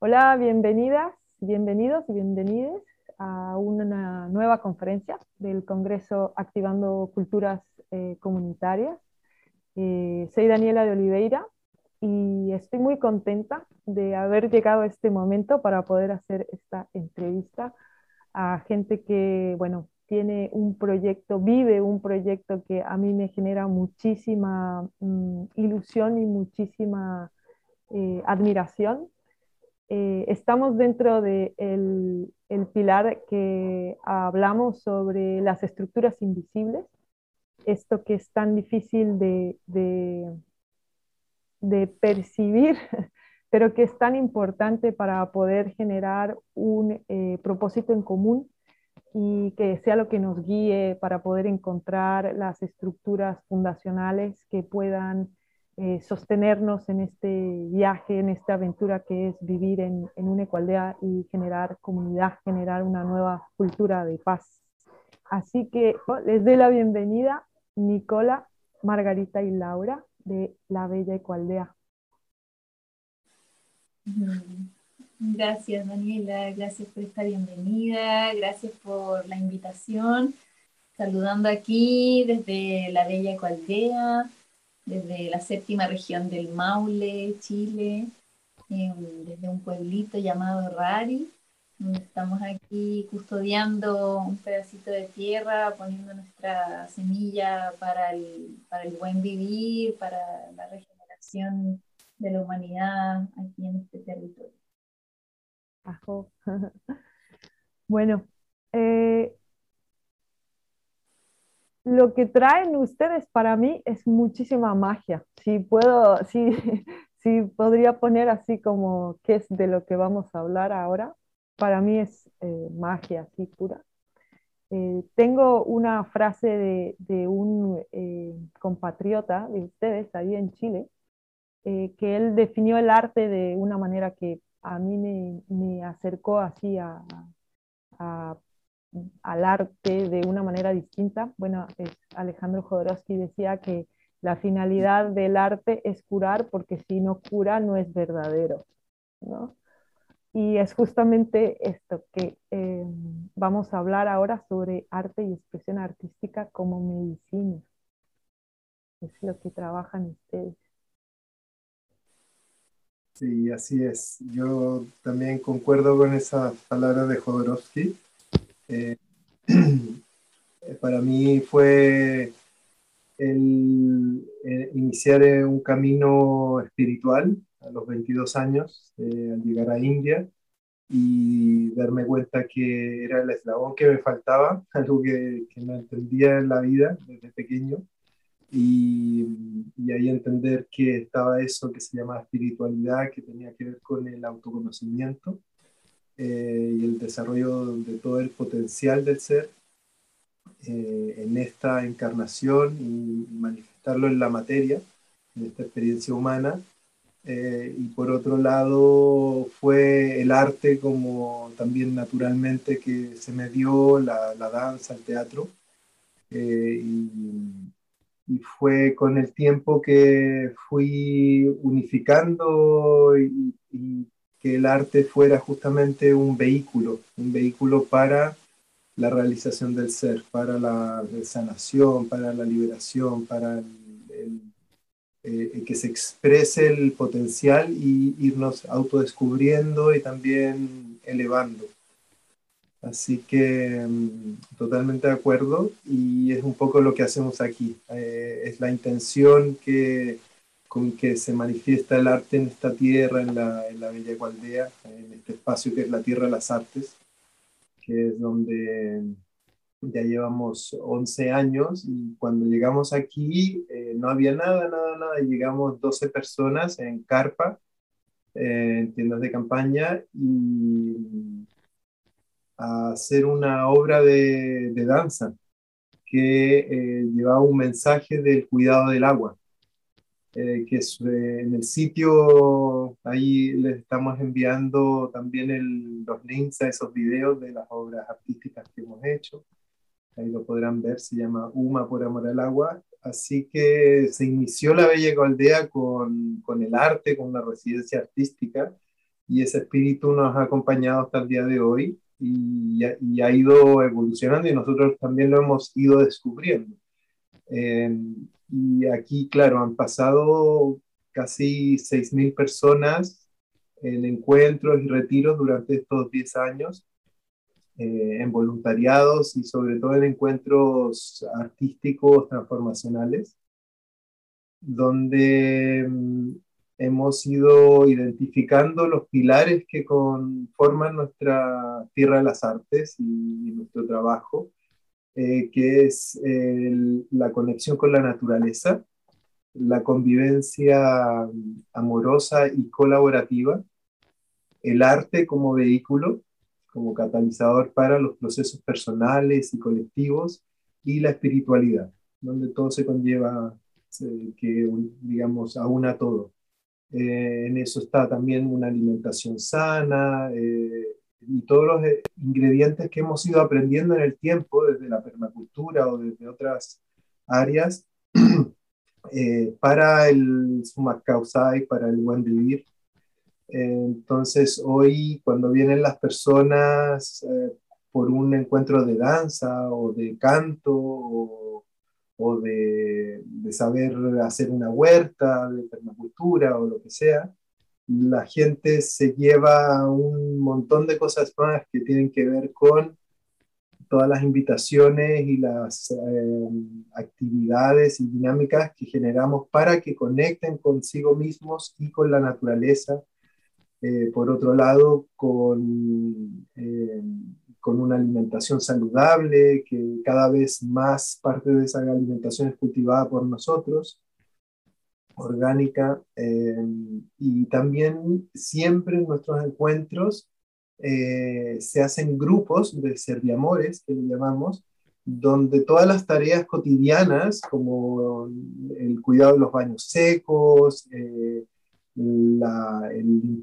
Hola, bienvenidas, bienvenidos y bienvenidas a una nueva conferencia del Congreso Activando Culturas eh, Comunitarias. Eh, soy Daniela de Oliveira y estoy muy contenta de haber llegado a este momento para poder hacer esta entrevista a gente que, bueno, tiene un proyecto, vive un proyecto que a mí me genera muchísima mm, ilusión y muchísima eh, admiración eh, estamos dentro del de el pilar que hablamos sobre las estructuras invisibles, esto que es tan difícil de, de, percibir, pero que es tan importante para poder generar un eh, propósito en común y que sea lo que nos guíe para poder encontrar las estructuras fundacionales que puedan eh, sostenernos en este viaje, en esta aventura que es vivir en, en una ecualdea y generar comunidad, generar una nueva cultura de paz. Así que oh, les doy la bienvenida, Nicola, Margarita y Laura de La Bella Ecualdea. Gracias, Daniela, gracias por esta bienvenida, gracias por la invitación. Saludando aquí desde La Bella Ecualdea, desde la séptima región del Maule, Chile, desde un pueblito llamado Rari, estamos aquí custodiando un pedacito de tierra, poniendo nuestra semilla para el, para el buen vivir, para la regeneración de la humanidad aquí en este territorio. bueno, eh, lo que traen ustedes para mí es muchísima magia. Si puedo, si, podría poner así como qué es de lo que vamos a hablar ahora, para mí es eh, magia así pura. Eh, tengo una frase de, un eh, compatriota de ustedes ahí en Chile, que él definió el arte de una manera que a mí me, acercó así a al arte de una manera distinta. Bueno, Alejandro Jodorowsky decía que la finalidad del arte es curar porque si no cura no es verdadero. ¿no? Y es justamente esto que eh, vamos a hablar ahora sobre arte y expresión artística como medicina. Es lo que trabajan ustedes. Sí, así es. Yo también concuerdo con esa palabra de Jodorowsky. Eh, para mí fue el, iniciar un camino espiritual a los 22 años, eh, al llegar a India y darme cuenta que era el eslabón que me faltaba, algo que, que no entendía en la vida desde pequeño. Y, y, ahí entender que estaba eso que se llama espiritualidad, que tenía que ver con el autoconocimiento eh, y el desarrollo de todo el potencial del ser eh, en esta encarnación y manifestarlo en la materia, en esta experiencia humana. Eh, y por otro lado fue el arte como también naturalmente que se me dio, la, la danza, el teatro. Y, y, fue con el tiempo que fui unificando y, y que el arte fuera justamente un vehículo, un vehículo para la realización del ser, para la sanación, para la liberación, para eh, que se exprese el potencial y irnos autodescubriendo y también elevando. Así que mm, totalmente de acuerdo y es un poco lo que hacemos aquí. Eh, es la intención que con que se manifiesta el arte en esta tierra, en la, Bella Ecualdea, en este espacio que es la Tierra de las Artes, que es donde ya llevamos 11 años y cuando llegamos aquí eh, no había nada, nada, nada. Llegamos 12 personas en carpa, eh, en tiendas de campaña y a hacer una obra de, de danza que eh, llevaba un mensaje del cuidado del agua. Eh, que es, eh, en el sitio, ahí les estamos enviando también los links a esos videos de las obras artísticas que hemos hecho. Ahí lo podrán ver, se llama UMA por Amor al Agua. Así que se inició la Bella Aldea con, con el arte, con la residencia artística, y ese espíritu nos ha acompañado hasta el día de hoy y, y ha ido evolucionando y nosotros también lo hemos ido descubriendo. Eh, y aquí, claro, han pasado casi 6.000 personas en encuentros y retiros durante estos 10 años, eh, en voluntariados y sobre todo en encuentros artísticos transformacionales, donde mm, hemos ido identificando los pilares que conforman nuestra Tierra de las Artes y, nuestro trabajo, eh, que es la conexión con la naturaleza, la convivencia amorosa y colaborativa, el arte como vehículo, como catalizador para los procesos personales y colectivos, y la espiritualidad, donde todo se conlleva, que digamos, aúna todo. Eh, en eso está también una alimentación sana eh, y todos los eh, ingredientes que hemos ido aprendiendo en el tiempo, desde la permacultura o desde otras áreas, para el sumac y para el buen vivir. entonces, hoy, cuando vienen las personas por un encuentro de danza o de canto o o de, saber hacer una huerta, de permacultura o lo que sea, la gente se lleva un montón de cosas más que tienen que ver con todas las invitaciones y las eh, actividades y dinámicas que generamos para que conecten consigo mismos y con la naturaleza. Eh, por otro lado, con eh, con una alimentación saludable, que cada vez más parte de esa alimentación es cultivada por nosotros, orgánica, eh, y también siempre en nuestros encuentros eh, se hacen grupos de serviamores, que le llamamos, donde todas las tareas cotidianas, como el cuidado de los baños secos, eh, la,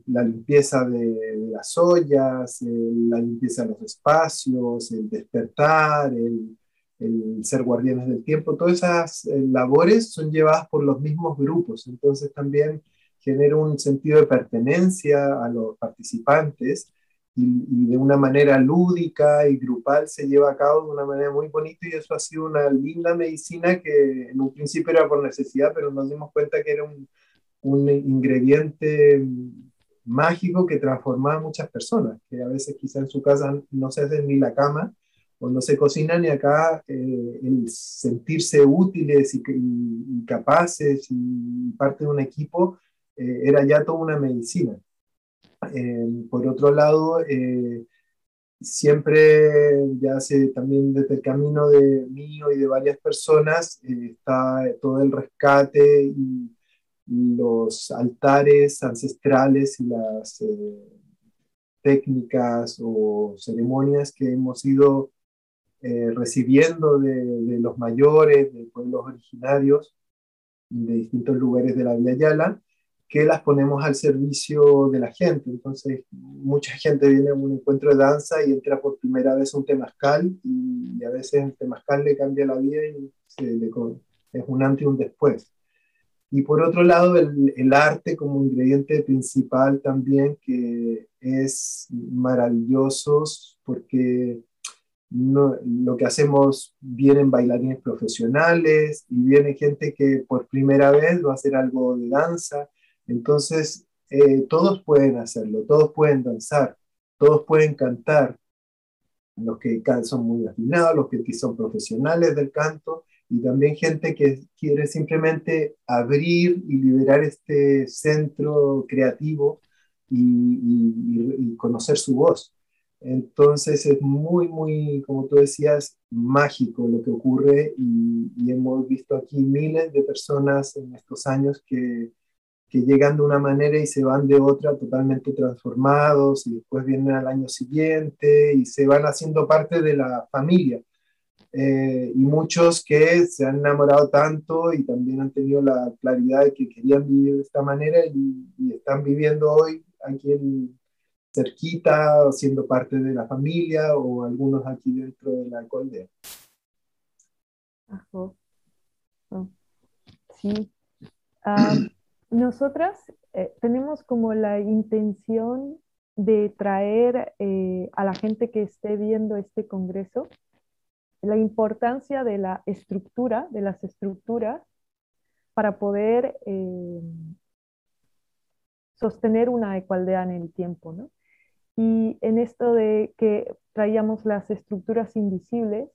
la limpieza de, las ollas, la limpieza de los espacios, el despertar, el, el, ser guardianes del tiempo, todas esas eh, labores son llevadas por los mismos grupos, entonces también genera un sentido de pertenencia a los participantes y, de una manera lúdica y grupal se lleva a cabo de una manera muy bonita. Y eso ha sido una linda medicina que en un principio era por necesidad, pero nos dimos cuenta que era un, un ingrediente mágico que transforma a muchas personas, que a veces quizá en su casa no se hacen ni la cama o no se cocinan y acá eh, el sentirse útiles y, capaces y parte de un equipo eh, era ya toda una medicina. Eh, por otro lado, siempre, ya hace también desde el camino de mío y de varias personas, está todo el rescate y los altares ancestrales y las eh, técnicas o ceremonias que hemos ido eh, recibiendo de, los mayores, de pueblos originarios, de distintos lugares de la Villa Yala, que las ponemos al servicio de la gente. Entonces, mucha gente viene a un encuentro de danza y entra por primera vez a un temazcal y, a veces el temazcal le cambia la vida y es un antes y un después. Y por otro lado, el, el, arte como ingrediente principal también, que es maravilloso porque no, lo que hacemos vienen bailarines profesionales y viene gente que por primera vez va a hacer algo de danza. Entonces, eh, todos pueden hacerlo, todos pueden danzar, todos pueden cantar. Los que son muy afinados, los que son profesionales del canto, y también gente que quiere simplemente abrir y liberar este centro creativo y, conocer su voz. Entonces es muy, muy, como tú decías, mágico lo que ocurre y, hemos visto aquí miles de personas en estos años que, que, llegan de una manera y se van de otra totalmente transformados y después vienen al año siguiente y se van haciendo parte de la familia. Eh, y muchos que se han enamorado tanto y también han tenido la claridad de que querían vivir de esta manera y, están viviendo hoy aquí en, cerquita, siendo parte de la familia o algunos aquí dentro de la aldea. Sí. Ah, nosotras eh, tenemos como la intención de traer eh, a la gente que esté viendo este congreso la importancia de la estructura, de las estructuras, para poder eh, sostener una ecualdad en el tiempo. ¿no? Y en esto de que traíamos las estructuras invisibles,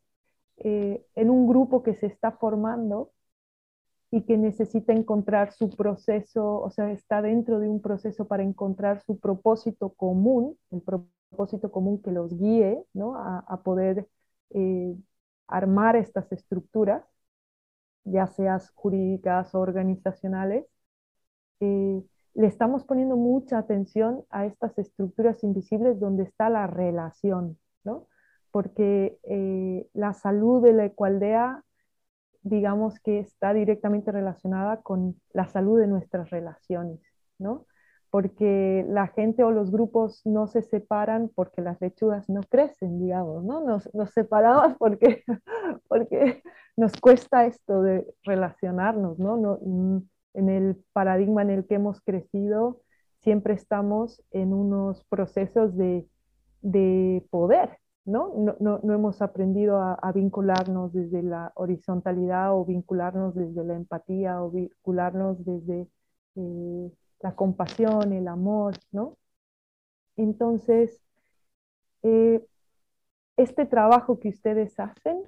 eh, en un grupo que se está formando y que necesita encontrar su proceso, o sea, está dentro de un proceso para encontrar su propósito común, el propósito común que los guíe ¿no? a, poder eh, armar estas estructuras, ya seas jurídicas o organizacionales. Eh, le estamos poniendo mucha atención a estas estructuras invisibles donde está la relación, ¿no? Porque eh, la salud de la ecualdea, digamos que está directamente relacionada con la salud de nuestras relaciones, ¿no? Porque la gente o los grupos no se separan porque las lechugas no crecen, digamos, ¿no? Nos, nos separamos porque, porque nos cuesta esto de relacionarnos, ¿no? no mm, en el paradigma en el que hemos crecido, siempre estamos en unos procesos de, poder, ¿no? No, hemos aprendido a, vincularnos desde la horizontalidad o vincularnos desde la empatía o vincularnos desde eh, la compasión, el amor, ¿no? Entonces, eh, este trabajo que ustedes hacen,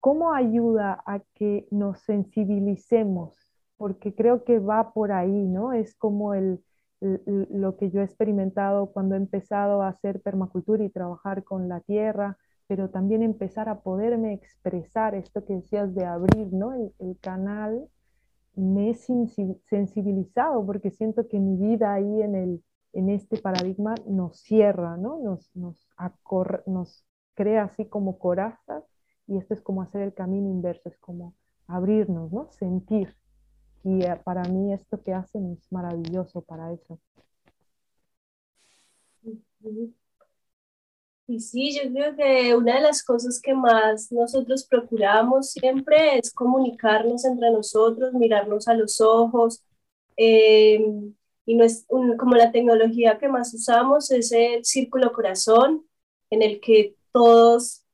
¿cómo ayuda a que nos sensibilicemos porque creo que va por ahí, ¿no? Es como el, lo que yo he experimentado cuando he empezado a hacer permacultura y trabajar con la tierra, pero también empezar a poderme expresar esto que decías de abrir, ¿no? El, canal me he sensibilizado porque siento que mi vida ahí en, el, en este paradigma nos cierra, ¿no? Nos, nos, nos crea así como corazas y esto es como hacer el camino inverso, es como abrirnos, ¿no? Sentir. Y eh, para mí esto que hacen es maravilloso para eso. Y sí, yo creo que una de las cosas que más nosotros procuramos siempre es comunicarnos entre nosotros, mirarnos a los ojos. Eh, y no es como la tecnología que más usamos es el círculo corazón, en el que todos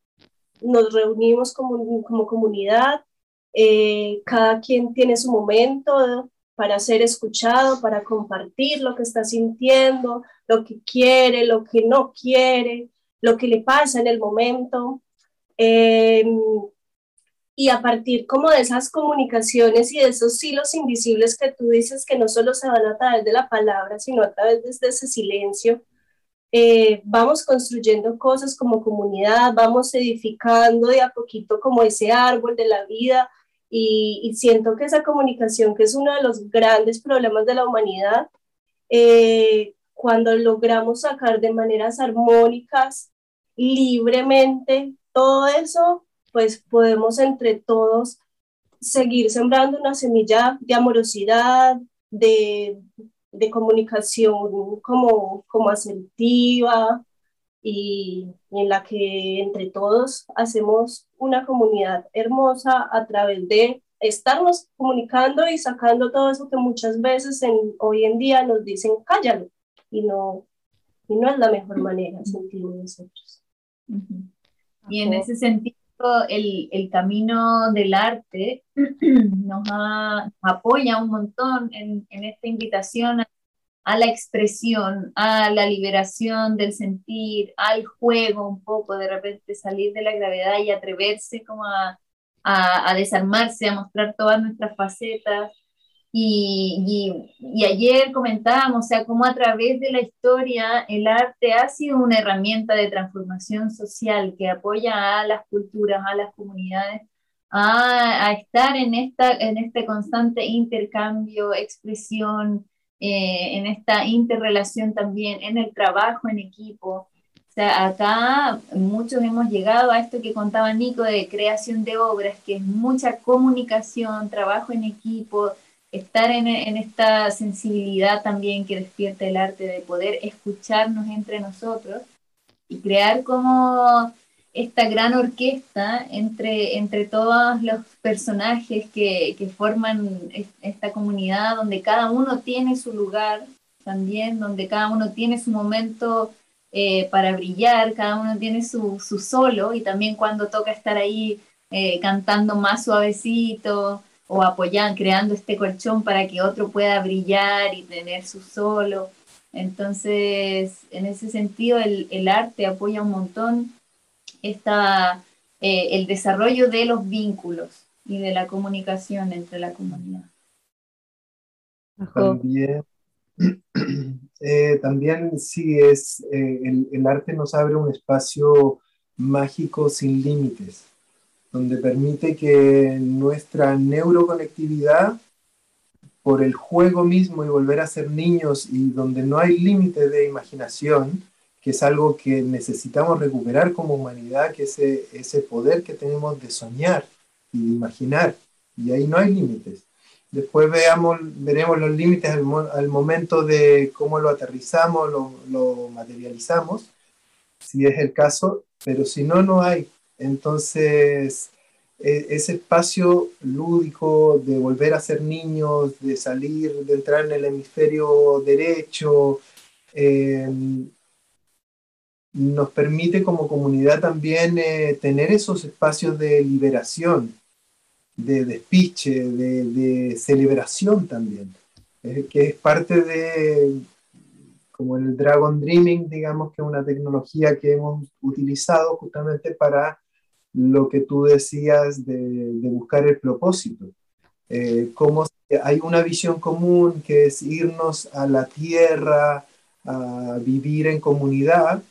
nos reunimos como, como comunidad eh, cada quien tiene su momento para ser escuchado, para compartir lo que está sintiendo, lo que quiere, lo que no quiere, lo que le pasa en el momento. Em, y a partir como de esas comunicaciones y de esos hilos invisibles que tú dices que no solo se van a través de la palabra, sino a través de ese silencio, eh, vamos construyendo cosas como comunidad, vamos edificando de a poquito como ese árbol de la vida y, siento que esa comunicación, que es uno de los grandes problemas de la humanidad, eh, cuando logramos sacar de maneras armónicas, libremente, todo eso, pues podemos entre todos seguir sembrando una semilla de amorosidad, de, de comunicación como, como asertiva, y, en la que entre todos hacemos una comunidad hermosa a través de estarnos comunicando y sacando todo eso que muchas veces en, hoy en día nos dicen cállalo y no, y no es la mejor manera, sentimos nosotros. Y en ese sentido, el, el camino del arte nos, apoya un montón en, en esta invitación a a la expresión, a la liberación del sentir, al juego un poco, de repente salir de la gravedad y atreverse como a, a, desarmarse, a mostrar todas nuestras facetas. Y, y, ayer comentábamos, o sea, cómo a través de la historia el arte ha sido una herramienta de transformación social que apoya a las culturas, a las comunidades, a, a estar en, esta, en este constante intercambio, expresión, eh, en esta interrelación también, en el trabajo en equipo. O sea, acá muchos hemos llegado a esto que contaba Nico de creación de obras, que es mucha comunicación, trabajo en equipo, estar en, en esta sensibilidad también que despierta el arte de poder escucharnos entre nosotros y crear como esta gran orquesta entre, entre todos los personajes que, que, forman esta comunidad, donde cada uno tiene su lugar también, donde cada uno tiene su momento eh, para brillar, cada uno tiene su, su, solo y también cuando toca estar ahí eh, cantando más suavecito o apoyando, creando este colchón para que otro pueda brillar y tener su solo. Entonces, en ese sentido, el, el arte apoya un montón esta, eh, el desarrollo de los vínculos y de la comunicación entre la comunidad. También, eh, también sí es, eh, el, el, arte nos abre un espacio mágico sin límites, donde permite que nuestra neuroconectividad por el juego mismo y volver a ser niños y donde no hay límite de imaginación, que es algo que necesitamos recuperar como humanidad, que ese, ese poder que tenemos de soñar y de imaginar, y ahí no hay límites. Después veamos, veremos los límites al, momento de cómo lo aterrizamos, lo, lo materializamos, si es el caso, pero si no, no hay. Entonces, e, ese espacio lúdico de volver a ser niños, de salir, de entrar en el hemisferio derecho, eh, nos permite como comunidad también eh, tener esos espacios de liberación, de despiche, de, de celebración también, eh, que es parte de, como el Dragon Dreaming, digamos que es una tecnología que hemos utilizado justamente para lo que tú decías de, de buscar el propósito. Eh, como hay una visión común que es irnos a la tierra, a vivir en comunidad,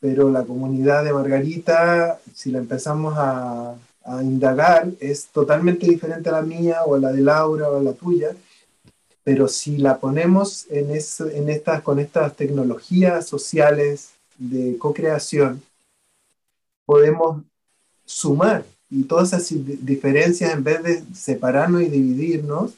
pero la comunidad de Margarita, si la empezamos a, indagar, es totalmente diferente a la mía o a la de Laura o a la tuya, pero si la ponemos en, eso, en estas, con estas tecnologías sociales de co-creación, podemos sumar y todas esas diferencias en vez de separarnos y dividirnos,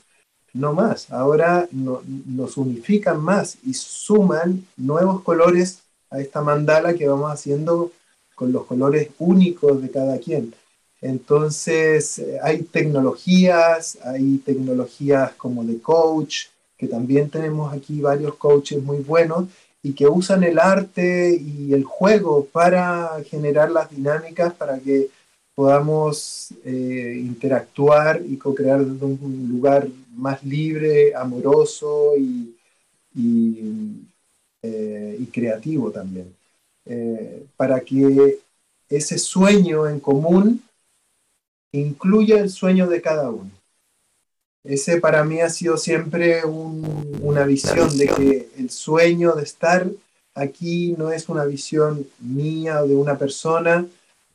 no más, ahora no, nos unifican más y suman nuevos colores a esta mandala que vamos haciendo con los colores únicos de cada quien. Entonces, eh, hay tecnologías, hay tecnologías como de coach, que también tenemos aquí varios coaches muy buenos y que usan el arte y el juego para generar las dinámicas para que podamos eh, interactuar y co-crear desde un lugar más libre, amoroso y, y eh, y creativo también, eh, para que ese sueño en común incluya el sueño de cada uno. Ese para mí ha sido siempre un, una visión de que el sueño de estar aquí no es una visión mía o de una persona,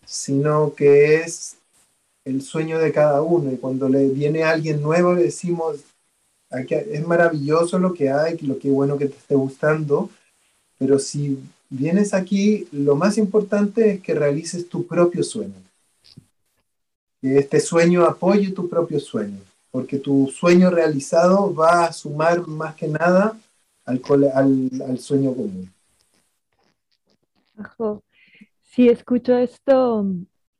sino que es el sueño de cada uno. Y cuando le viene alguien nuevo le decimos, es maravilloso lo que hay, lo que bueno que te esté gustando, pero si vienes aquí, lo más importante es que realices tu propio sueño. Que este sueño apoye tu propio sueño, porque tu sueño realizado va a sumar más que nada al, al, sueño común. Si escucho esto,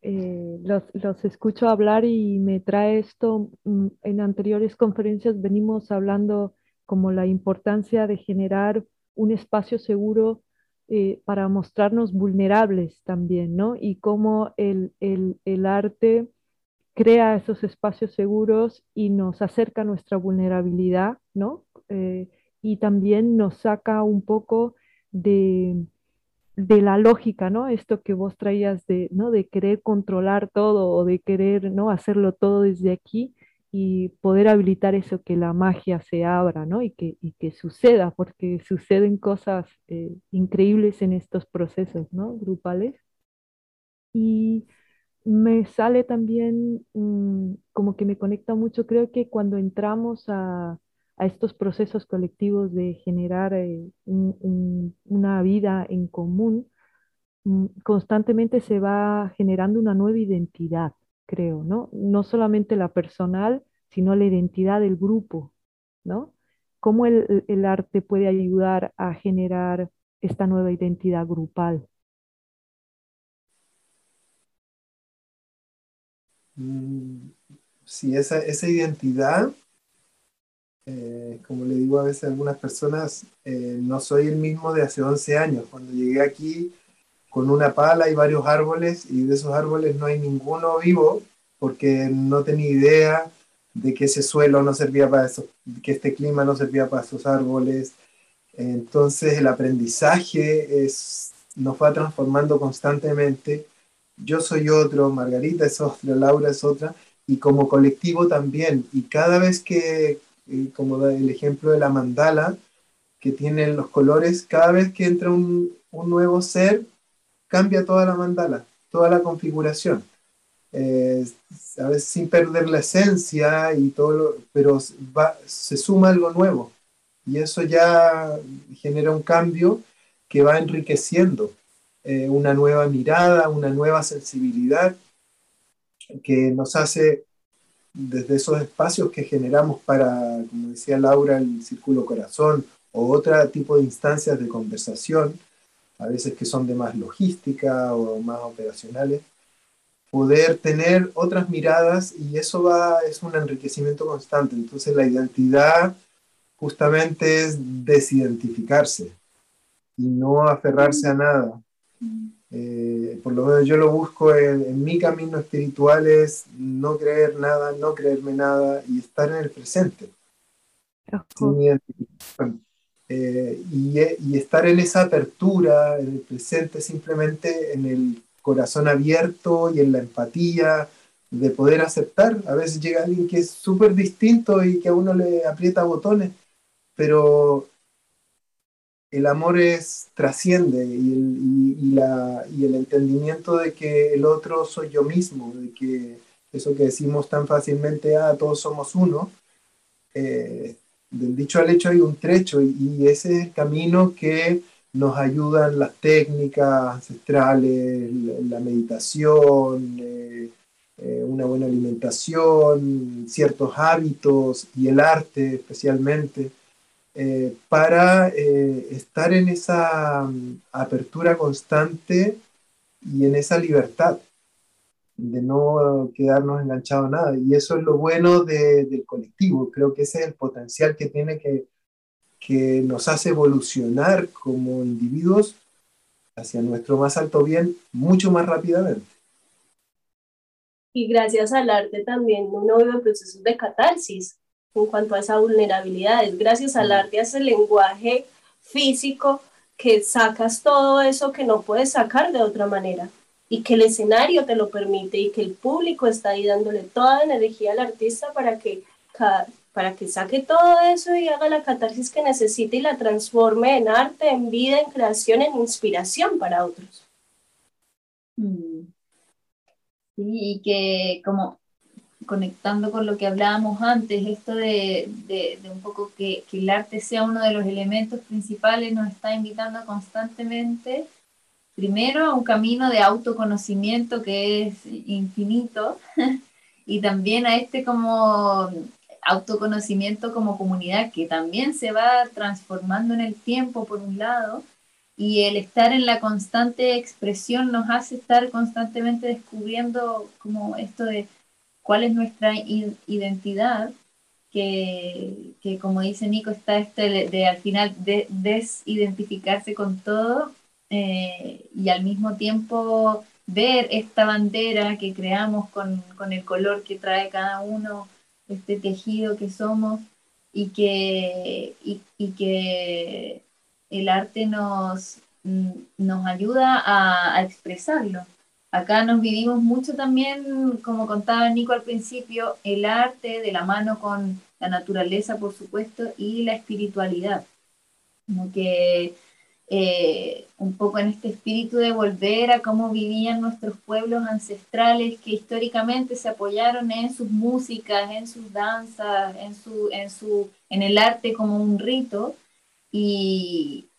eh, los, los, escucho hablar y me trae esto. Mm, en anteriores conferencias venimos hablando como la importancia de generar un espacio seguro eh, para mostrarnos vulnerables también, ¿no? Y cómo el, el, el, arte crea esos espacios seguros y nos acerca nuestra vulnerabilidad, ¿no? Eh, y también nos saca un poco de, de, la lógica, ¿no? Esto que vos traías de, ¿no? de querer controlar todo o de querer, ¿no? Hacerlo todo desde aquí y poder habilitar eso, que la magia se abra, ¿no? Y que, y que suceda, porque suceden cosas eh, increíbles en estos procesos, ¿no? Grupales. Y me sale también mmm, como que me conecta mucho, creo que cuando entramos a, a estos procesos colectivos de generar eh, un, un, una vida en común, mmm, constantemente se va generando una nueva identidad, creo, ¿no? No solamente la personal, sino la identidad del grupo, ¿no? ¿Cómo el, el arte puede ayudar a generar esta nueva identidad grupal? Mm, sí, esa, esa identidad Eh, como le digo a veces a algunas personas, eh, no soy el mismo de hace 11 años. Cuando llegué aquí con una pala y varios árboles y de esos árboles no hay ninguno vivo porque no tenía idea de que ese suelo no servía para eso, que este clima no servía para esos árboles. Entonces el aprendizaje es, nos va transformando constantemente. Yo soy otro, Margarita es otra, Laura es otra, y como colectivo también. Y cada vez que, eh, como el ejemplo de la mandala, que tienen los colores, cada vez que entra un, un nuevo ser, cambia toda la mandala, toda la configuración. Eh, a veces sin perder la esencia y todo, pero va, se suma algo nuevo y eso ya genera un cambio que va enriqueciendo eh, una nueva mirada, una nueva sensibilidad que nos hace desde esos espacios que generamos para, como decía Laura, el círculo corazón o otro tipo de instancias de conversación, a veces que son de más logística o más operacionales, poder tener otras miradas y eso va, es un enriquecimiento constante. Entonces la identidad justamente es desidentificarse y no aferrarse a nada. Eh, por lo menos yo lo busco en, mi camino espiritual es no creer nada, no creerme nada y estar en el presente. Eh, y, y, estar en esa apertura, en el presente, simplemente en el corazón abierto y en la empatía de poder aceptar. A veces llega alguien que es súper distinto y que a uno le aprieta botones, pero el amor es trasciende y el, la, y el entendimiento de que el otro soy yo mismo, de que eso que decimos tan fácilmente, ah, todos somos uno, eh, del dicho al hecho hay un trecho y, ese es el camino que nos ayudan las técnicas ancestrales, la, meditación, eh, eh, una buena alimentación, ciertos hábitos y el arte especialmente, eh, para estar en esa mm, apertura constante y en esa libertad de no quedarnos enganchados a nada. Y eso es lo bueno del colectivo. Creo que ese es el potencial que tiene que, que nos hace evolucionar como individuos hacia nuestro más alto bien mucho más rápidamente. Y gracias al arte también uno vive procesos de catarsis en cuanto a esa vulnerabilidad. Es gracias al arte, a ese lenguaje físico que sacas todo eso que no puedes sacar de otra manera y que el escenario te lo permite y que el público está ahí dándole toda la energía al artista para que, para que saque todo eso y haga la catarsis que necesite y la transforme en arte, en vida, en creación, en inspiración para otros. Mm. Sí, y que como conectando con lo que hablábamos antes, esto de, de, de un poco que, que, el arte sea uno de los elementos principales, nos está invitando constantemente primero un camino de autoconocimiento que es infinito y también a este como autoconocimiento como comunidad que también se va transformando en el tiempo por un lado y el estar en la constante expresión nos hace estar constantemente descubriendo como esto de cuál es nuestra identidad que, que, como dice Nico está este de, al final de, desidentificarse con todo eh, y al mismo tiempo ver esta bandera que creamos con, con, el color que trae cada uno, este tejido que somos y que, y, y que el arte nos, mm, nos ayuda a, a, expresarlo. Acá nos vivimos mucho también, como contaba Nico al principio, el arte de la mano con la naturaleza, por supuesto, y la espiritualidad. Como que eh, un poco en este espíritu de volver a cómo vivían nuestros pueblos ancestrales que históricamente se apoyaron en sus músicas, en sus danzas, en, su, en, su, en el arte como un rito. Y,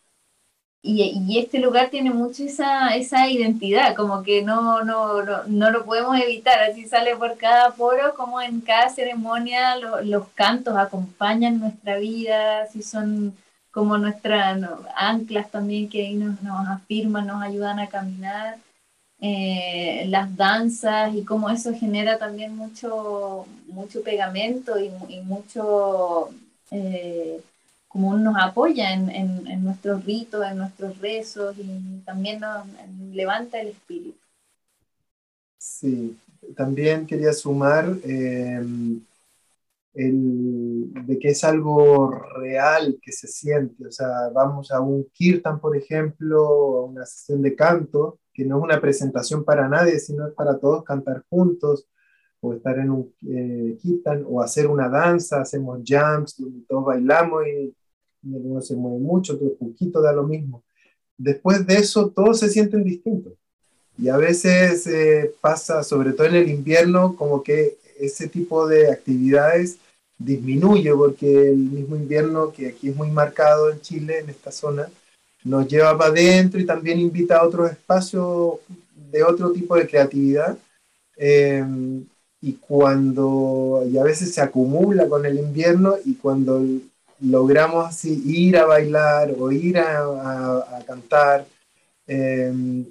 y, este lugar tiene mucho esa, esa identidad, como que no, no, no, lo podemos evitar, así sale por cada poro, como en cada ceremonia los cantos acompañan nuestra vida, así son como nuestras anclas también que ahí nos, nos, afirman, nos ayudan a caminar, eh, las danzas y cómo eso genera también mucho, mucho pegamento y, mucho eh, como nos apoya en, en, nuestros ritos, en nuestros rezos y también nos levanta el espíritu. Sí, también quería sumar eh, el, de que es algo real que se siente. O sea, vamos a un kirtan, por ejemplo, a una sesión de canto, que no es una presentación para nadie, sino es para todos cantar juntos, o estar en un eh, kirtan, o hacer una danza, hacemos jams, donde todos bailamos y, y se mueve mucho, todo poquito da lo mismo. Después de eso, todos se sienten distintos. Y a veces eh, pasa, sobre todo en el invierno, como que ese tipo de actividades disminuye porque el mismo invierno, que aquí es muy marcado en Chile, en esta zona, nos lleva para adentro y también invita a otros espacios de otro tipo de creatividad. Em, y cuando, y a veces se acumula con el invierno y cuando logramos así ir a bailar o ir a, cantar, em,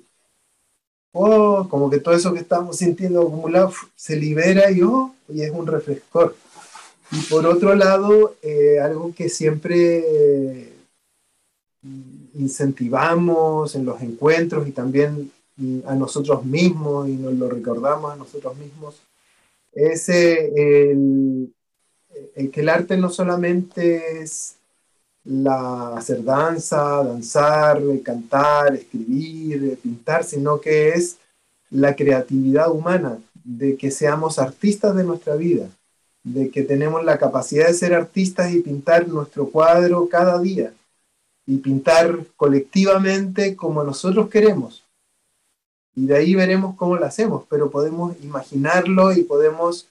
oh, como que todo eso que estamos sintiendo acumulado se libera y, oh, y es un refrescor. Y por otro lado, eh, algo que siempre eh, incentivamos en los encuentros y también a nosotros mismos y nos lo recordamos a nosotros mismos, es eh, el, que el arte no solamente es la hacer danza, danzar, cantar, escribir, pintar, sino que es la creatividad humana, de que seamos artistas de nuestra vida, de que tenemos la capacidad de ser artistas y pintar nuestro cuadro cada día y pintar colectivamente como nosotros queremos. Y de ahí veremos cómo lo hacemos, pero podemos imaginarlo y podemos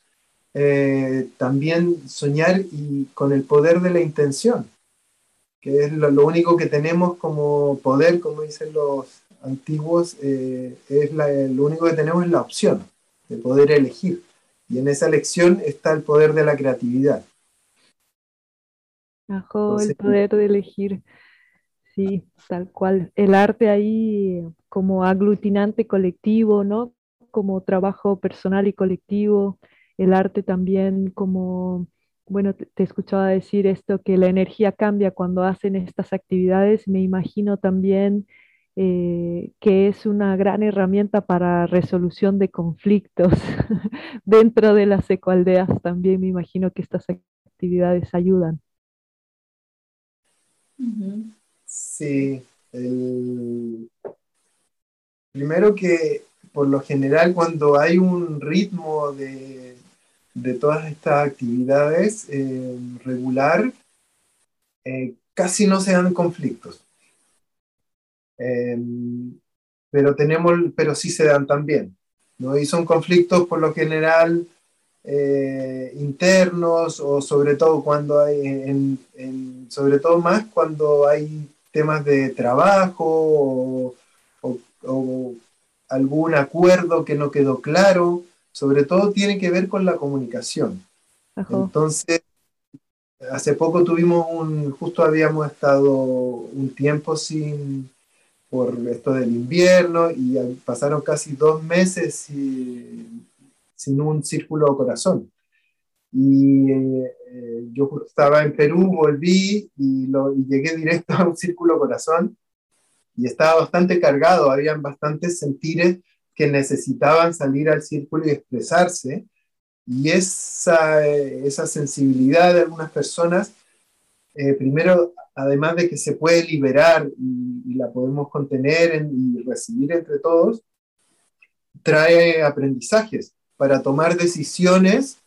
eh, también soñar y con el poder de la intención, que es lo, único que tenemos como poder, como dicen los antiguos, eh, es lo único que tenemos es la opción de poder elegir. Y en esa elección está el poder de la creatividad. Ajo, el poder de elegir. Sí, tal cual. El arte ahí como aglutinante colectivo, ¿no? Como trabajo personal y colectivo. El arte también como, bueno, te, escuchaba decir esto, que la energía cambia cuando hacen estas actividades. Me imagino también eh, que es una gran herramienta para resolución de conflictos dentro de las ecoaldeas. También me imagino que estas actividades ayudan. Sí, primero que por lo general cuando hay un ritmo de, todas estas actividades eh, regular, eh, casi no se dan conflictos. Em, pero, tenemos, pero sí se dan también. ¿no? Y son conflictos por lo general eh, internos o sobre todo cuando hay, en, sobre todo más cuando hay temas de trabajo o, algún acuerdo que no quedó claro, sobre todo tiene que ver con la comunicación. Entonces, hace poco tuvimos un, justo habíamos estado un tiempo sin, por esto del invierno y pasaron casi dos meses sin un círculo corazón. Y eh, yo estaba en Perú, volví y, lo, llegué directo a un círculo corazón y estaba bastante cargado, habían bastantes sentires que necesitaban salir al círculo y expresarse. Y esa, esa sensibilidad de algunas personas, eh, primero además de que se puede liberar y, la podemos contener y recibir entre todos, trae aprendizajes para tomar decisiones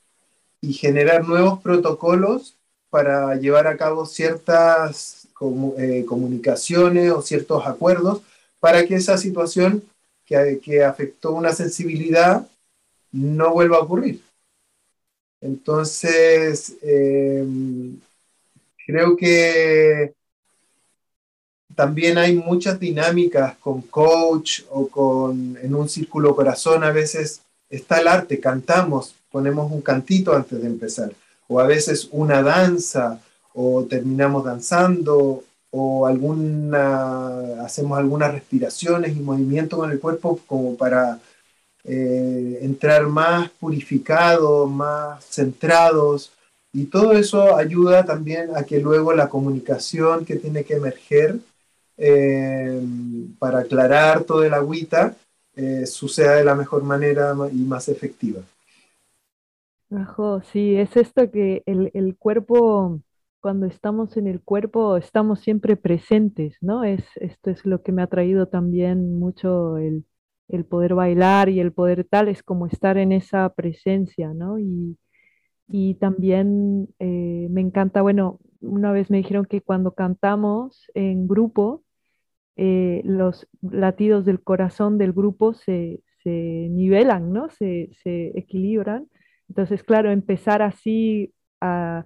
y generar nuevos protocolos para llevar a cabo ciertas eh, comunicaciones o ciertos acuerdos para que esa situación que, que afectó una sensibilidad no vuelva a ocurrir. Entonces, eh, Creo que también hay muchas dinámicas con coach o con en un círculo corazón. A veces está el arte, cantamos, ponemos un cantito antes de empezar, o a veces una danza, o terminamos danzando, o alguna, hacemos algunas respiraciones y movimientos con el cuerpo como para eh, entrar más purificados, más centrados Y todo eso ayuda también a que luego la comunicación que tiene que emerger eh, para aclarar todo el agüita eh, suceda de la mejor manera y más efectiva. sí, es esto que el, el, cuerpo, cuando estamos en el cuerpo, estamos siempre presentes, ¿no? Es, esto es lo que me ha traído también mucho el, el poder bailar y el poder tal, es como estar en esa presencia, ¿no? Y, y también eh, me encanta, bueno, una vez me dijeron que cuando cantamos en grupo, eh, los latidos del corazón del grupo se, nivelan, ¿no? Se, equilibran. Entonces, claro, empezar así a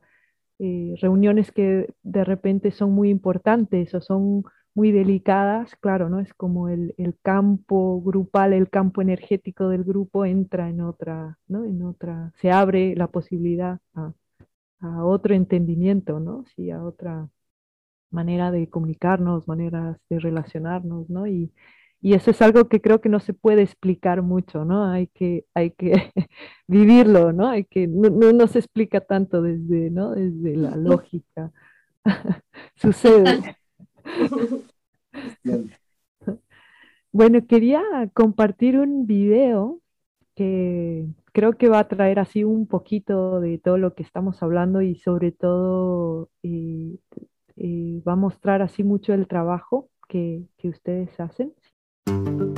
eh, reuniones que de repente son muy importantes o son muy delicadas, claro, ¿no? Es como el, campo grupal, el campo energético del grupo entra en otra, ¿no? En otra, se abre la posibilidad a, otro entendimiento, ¿no? Sí, a otra manera de comunicarnos, maneras de relacionarnos, ¿no? Y, eso es algo que creo que no se puede explicar mucho, ¿no? Hay que, hay que vivirlo, ¿no? Hay que, no, no, se explica tanto desde, ¿no? Desde la lógica. Sucede. Bueno, quería compartir un video que creo que va a traer así un poquito de todo lo que estamos hablando y sobre todo eh, eh, va a mostrar así mucho el trabajo que, que ustedes hacen. Haber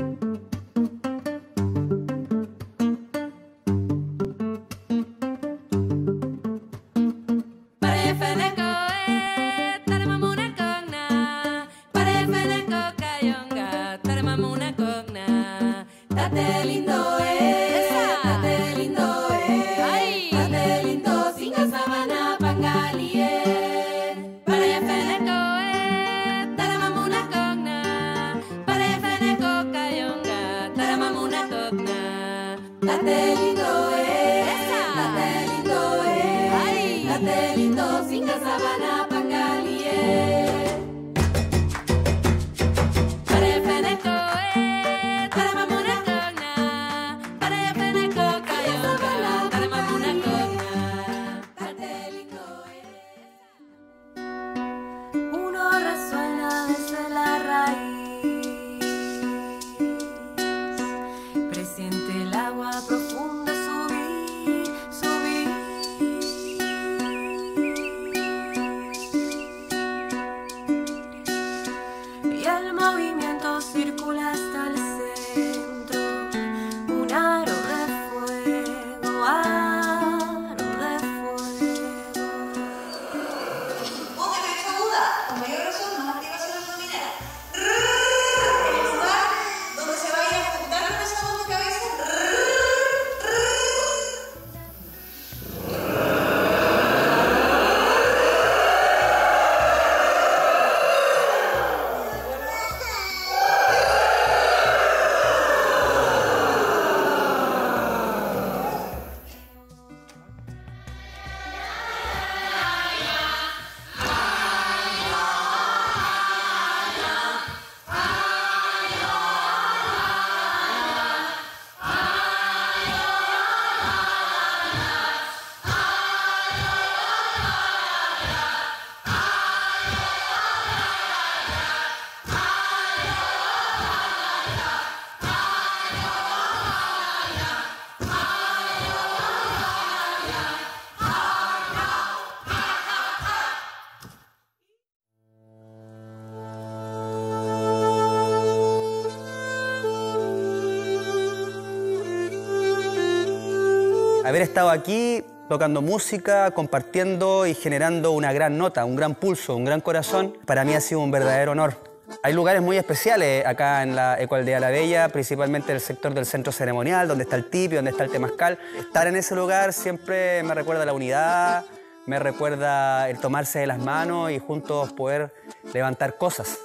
estado aquí tocando música, compartiendo y generando una gran nota, un gran pulso, un gran corazón, para mí ha sido un verdadero honor. Hay lugares muy especiales acá en la Ecoaldea La Bella, principalmente el sector del centro ceremonial, donde está el tipi, donde está el temazcal. Estar en ese lugar siempre me recuerda la unidad, me recuerda el tomarse de las manos y juntos poder levantar cosas.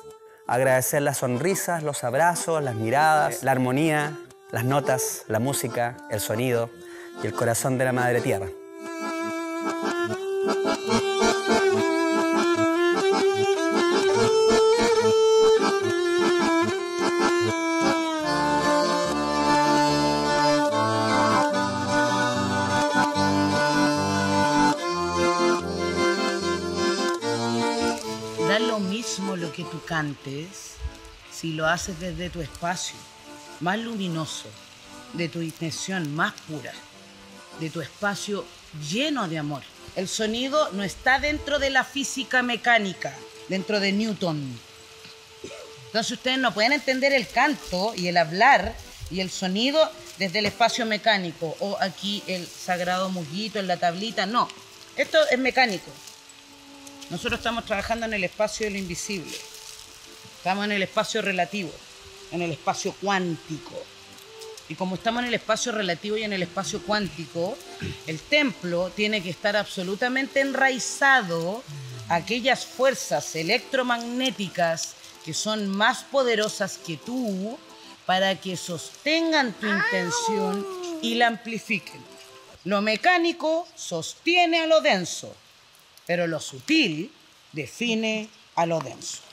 Agradecer las sonrisas, los abrazos, las miradas, la armonía, las notas, la música, el sonido y el corazón de la madre tierra. Da lo mismo lo que tú cantes si lo haces desde tu espacio más luminoso, de tu intención más pura de tu espacio lleno de amor. El sonido no está dentro de la física mecánica, dentro de Newton. Entonces ustedes no pueden entender el canto y el hablar y el sonido desde el espacio mecánico o aquí el sagrado musguito en la tablita. No, esto es mecánico. Nosotros estamos trabajando en el espacio de lo invisible. Estamos en el espacio relativo, en el espacio cuántico. Y como estamos en el espacio relativo y en el espacio cuántico, el templo tiene que estar absolutamente enraizado a aquellas fuerzas electromagnéticas que son más poderosas que tú para que sostengan tu intención y la amplifiquen. Lo mecánico sostiene a lo denso, pero lo sutil define a lo denso.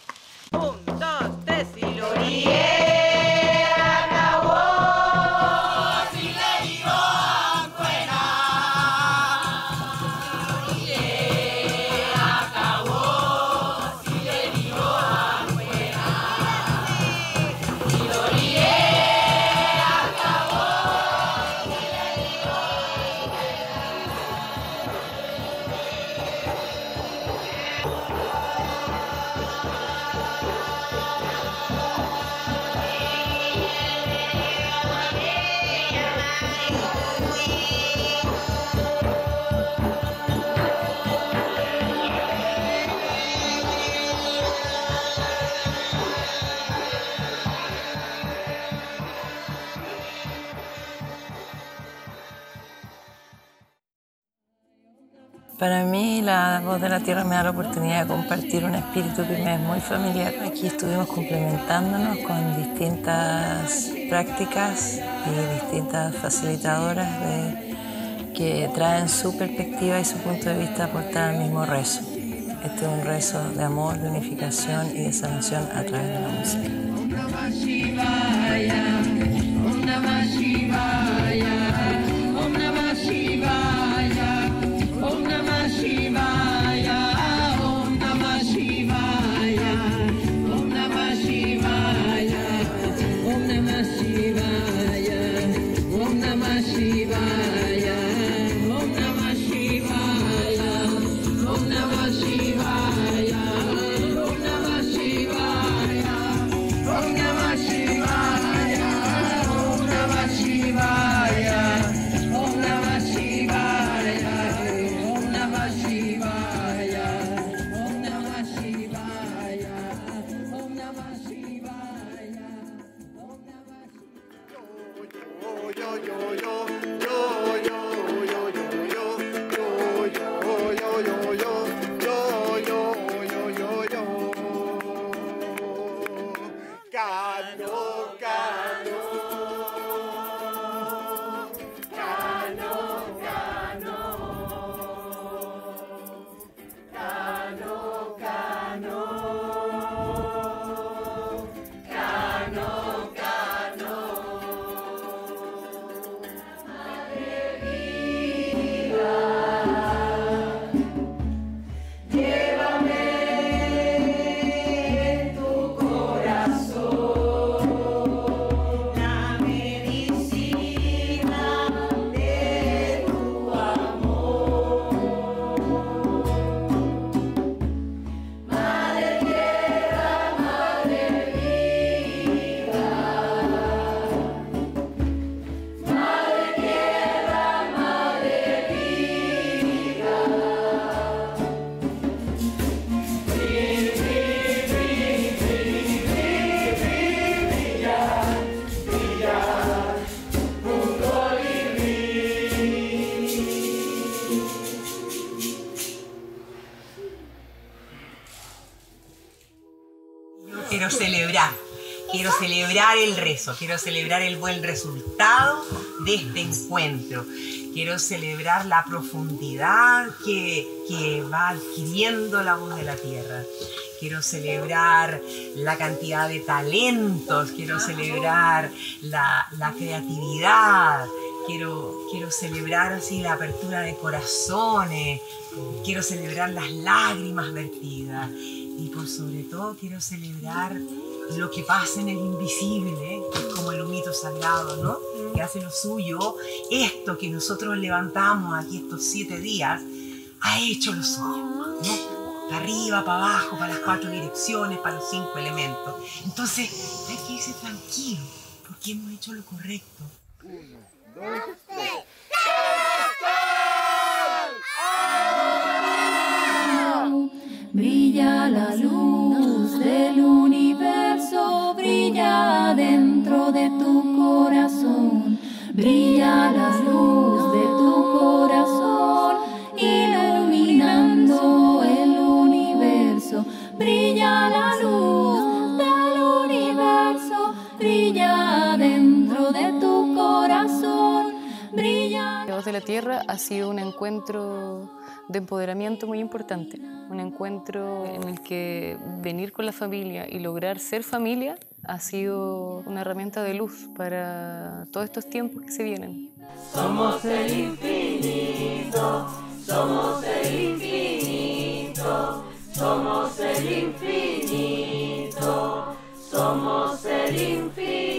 Para mí la voz de la tierra me da la oportunidad de compartir un espíritu que me es muy familiar. Aquí estuvimos complementándonos con distintas prácticas y distintas facilitadoras que traen su perspectiva y su punto de vista aportar al mismo rezo. Este es un rezo de amor, de unificación y de sanación a través de la música. Celebrar el rezo, quiero celebrar el buen resultado de este encuentro. Quiero celebrar la profundidad que, que va adquiriendo la voz de la tierra. Quiero celebrar la cantidad de talentos, quiero celebrar la, la creatividad, quiero, quiero celebrar así la apertura de corazones, quiero celebrar las lágrimas vertidas y por sobre todo quiero celebrar lo que pasa en el invisible, que es como el humito sagrado, ¿no? Que hace lo suyo. Esto que nosotros levantamos aquí estos siete días, ha hecho lo suyo, ¿no? Para arriba, para abajo, para las cuatro direcciones, para los cinco elementos. Entonces, hay que irse tranquilo, porque hemos hecho lo correcto. Uno, dos, ha sido un encuentro de empoderamiento muy importante, un encuentro en el que venir con la familia y lograr ser familia ha sido una herramienta de luz para todos estos tiempos que se vienen. Somos el infinito, somos el infinito, somos el infinito, somos el infinito.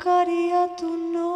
invocaría tu nombre.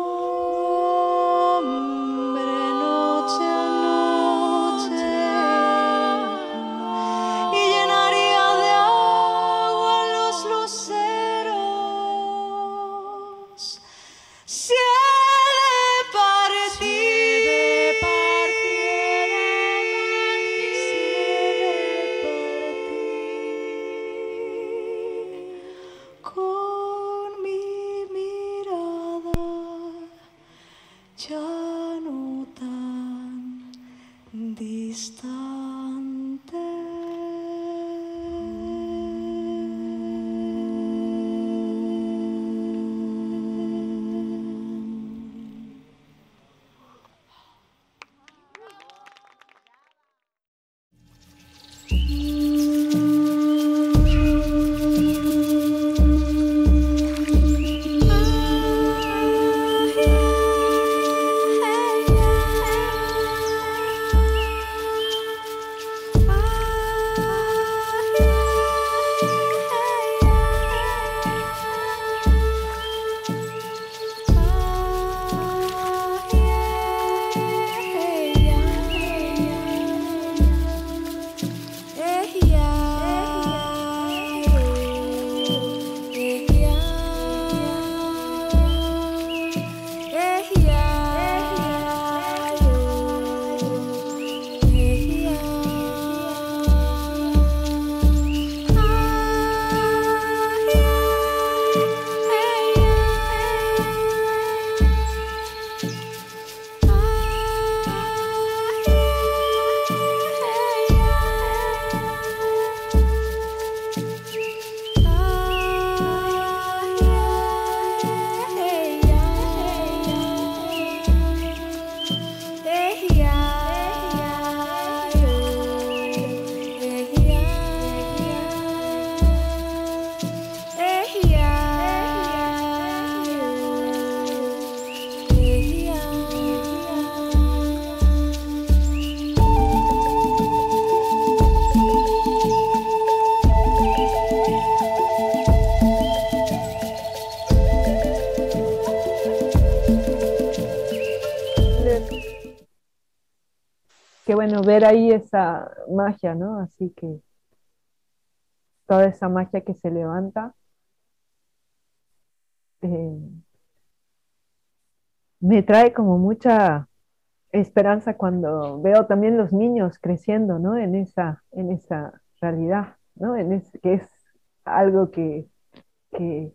Ver ahí esa magia, ¿no? Así que toda esa magia que se levanta. Eh, me trae como mucha esperanza cuando veo también los niños creciendo, ¿no? En esa, en esa realidad, ¿no? En que es algo que, que,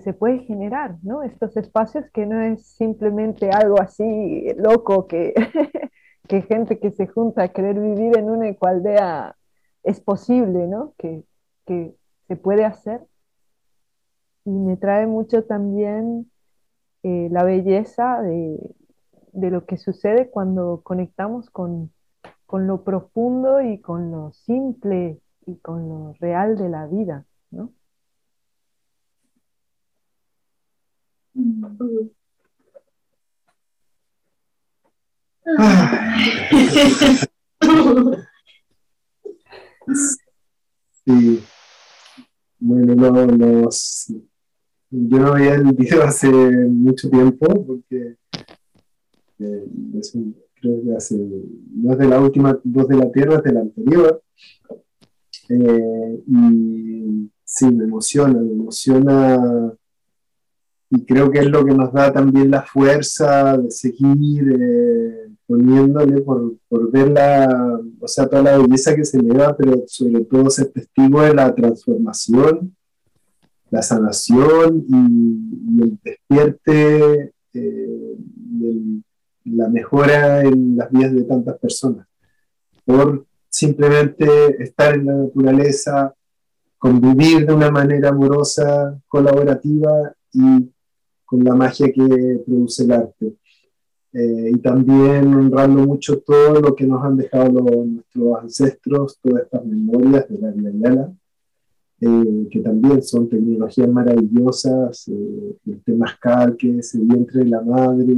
se puede generar, ¿no? Estos espacios que no es simplemente algo así loco que, que gente que se junta a querer vivir en una ecualdea es posible, ¿no? Que, que se puede hacer. Y me trae mucho también eh, la belleza de, de, lo que sucede cuando conectamos con, con, lo profundo y con lo simple y con lo real de la vida, ¿no? Sí. Bueno, no, los, yo no veía el hace mucho tiempo porque eh, creo que hace, no es de la última voz de la Tierra, es de la anterior. Eh, y sí, me emociona, me emociona y creo que es lo que nos da también la fuerza de seguir eh, poniéndole por, por, ver la, o sea, toda la belleza que se le da, pero sobre todo ser testigo de la transformación, la sanación y, el despierte, eh, la mejora en las vidas de tantas personas, por simplemente estar en la naturaleza, convivir de una manera amorosa, colaborativa y con la magia que produce el arte. Eh, y también honrando mucho todo lo que nos han dejado nuestros ancestros, todas estas memorias de la vida eh, que también son tecnologías maravillosas, eh, el temazcal, que es el vientre de la madre,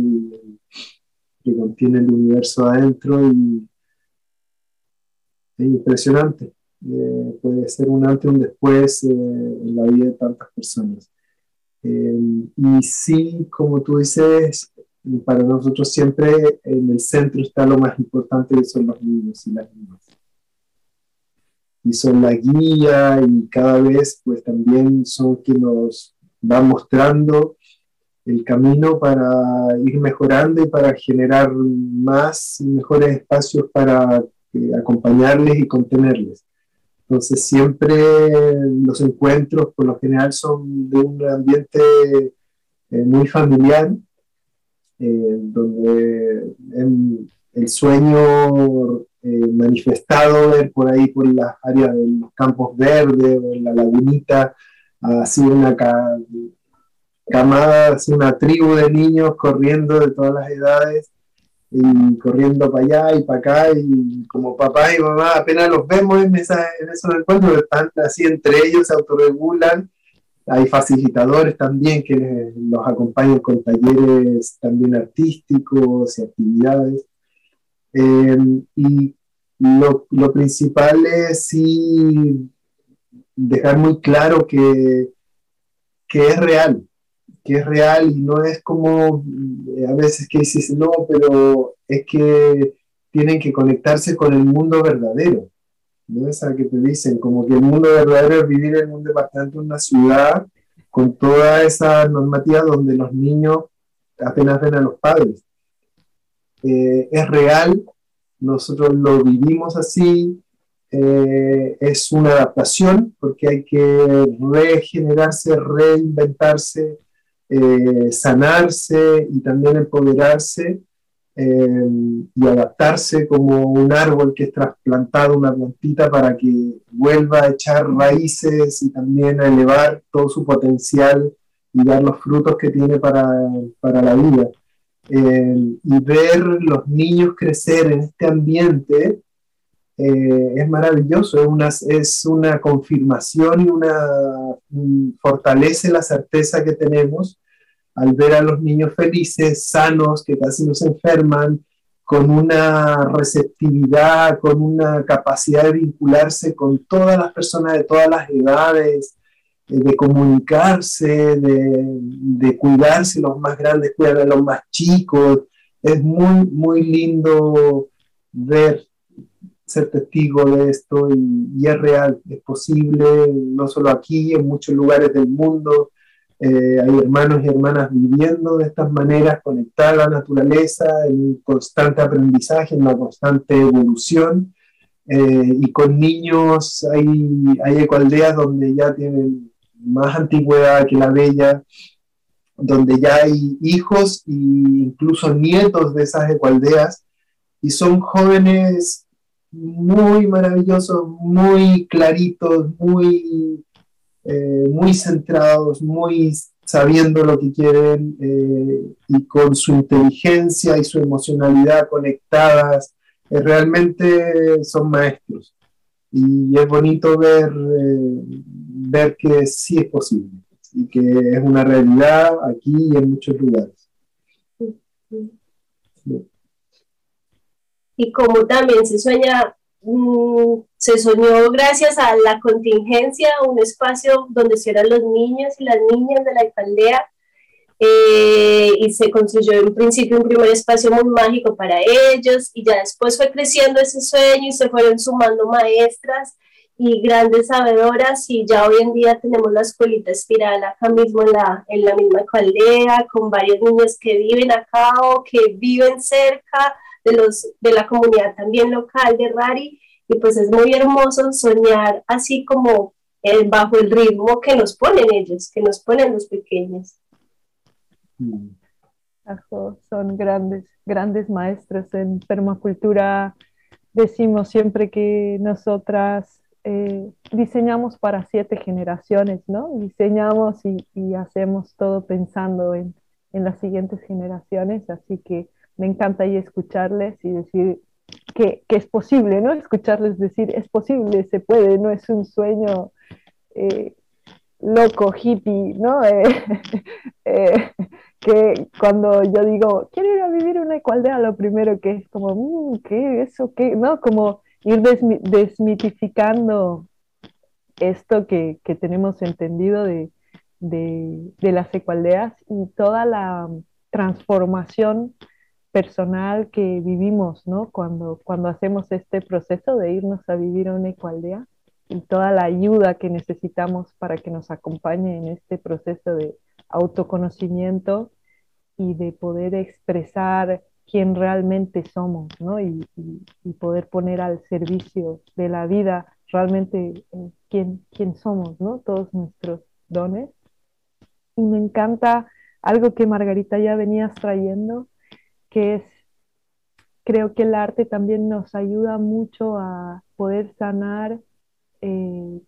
que contiene el universo adentro, y es impresionante. Eh, puede ser un antes y un después en la vida de tantas personas. Eh, y sí, como tú dices, para nosotros siempre en el centro está lo más importante que son los niños y las niñas. Y son la guía y cada vez pues también son quienes nos van mostrando el camino para ir mejorando y para generar más y mejores espacios para eh, acompañarles y contenerles. Entonces siempre los encuentros por lo general son de un ambiente eh, muy familiar, eh, donde el sueño eh, manifestado por ahí por las áreas de los campos verdes o en la lagunita, sido una camada, así una tribu de niños corriendo de todas las edades y corriendo para allá y para acá y como papá y mamá apenas los vemos en, esa, en esos encuentros, están así entre ellos, se autorregulan. Hay facilitadores también que los acompañan con talleres también artísticos y actividades. Eh, y lo, lo, principal es sí dejar muy claro que, que es real, que es real y no es como eh, a veces que dices, no, pero es que tienen que conectarse con el mundo verdadero. ¿No? Esa que te dicen, como que el mundo verdadero es vivir en un departamento, en una ciudad, con toda esa normativa donde los niños apenas ven a los padres. Eh, es real, nosotros lo vivimos así, eh, es una adaptación porque hay que regenerarse, reinventarse, eh, sanarse y también empoderarse eh, y adaptarse como un árbol que es trasplantado, una plantita para que vuelva a echar raíces y también a elevar todo su potencial y dar los frutos que tiene para, para la vida. Eh, y ver los niños crecer en este ambiente es maravilloso, es una, es una confirmación y una fortalece la certeza que tenemos al ver a los niños felices, sanos, que casi no se enferman, con una receptividad, con una capacidad de vincularse con todas las personas de todas las edades, eh, de comunicarse, de, cuidarse, los más grandes cuidan a los más chicos. Es muy, muy lindo ver, ser testigo de esto y, es real, es posible, no solo aquí, en muchos lugares del mundo. Eh, hay hermanos y hermanas viviendo de estas maneras, conectadas a la naturaleza, en constante aprendizaje, en una constante evolución. Eh, y con niños hay, hay ecoaldeas donde ya tienen más antigüedad que la bella, donde ya hay hijos e incluso nietos de esas ecualdeas, y son jóvenes muy maravillosos, muy claritos, muy, eh, muy centrados, muy sabiendo lo que quieren eh, y con su inteligencia y su emocionalidad conectadas, eh, realmente son maestros. Y es bonito ver, ver que sí es posible y que es una realidad aquí y en muchos lugares. Y como también se sueña, mm, se soñó gracias a la contingencia, un espacio donde estuvieran los niños y las niñas de la alcaldía, eh, y se construyó en principio un primer espacio muy mágico para ellos, y ya después fue creciendo ese sueño y se fueron sumando maestras y grandes sabedoras y ya hoy en día tenemos la escuelita espiral acá mismo en la, en la misma aldea con varios niños que viven acá o que viven cerca de, los, de la comunidad también local de Rari y pues es muy hermoso soñar así como el, bajo el ritmo que nos ponen ellos, que nos ponen los pequeños. Son grandes, grandes maestros en permacultura. Decimos siempre que nosotras eh, diseñamos para siete generaciones, ¿no? Diseñamos y, hacemos todo pensando en, las siguientes generaciones, así que me encanta escucharles y decir que, es posible, ¿no? Escucharles decir, es posible, se puede, no es un sueño eh, loco, hippie, ¿no? Eh, que cuando yo digo, quiero ir a vivir una ecualdea, lo primero que es como, mm, ¿qué? ¿Eso qué? ¿No? Como ir desmitificando esto que, tenemos entendido de, las ecualdeas y toda la transformación personal que vivimos, ¿no? Cuando, cuando hacemos este proceso de irnos a vivir a una ecualdea y toda la ayuda que necesitamos para que nos acompañe en este proceso de autoconocimiento y de poder expresar quién realmente somos, ¿no? Y, poder poner al servicio de la vida realmente eh, quién, quién somos, ¿no? Todos nuestros dones. Y me encanta algo que Margarita ya venías trayendo, que es, creo que el arte también nos ayuda mucho a poder sanar eh,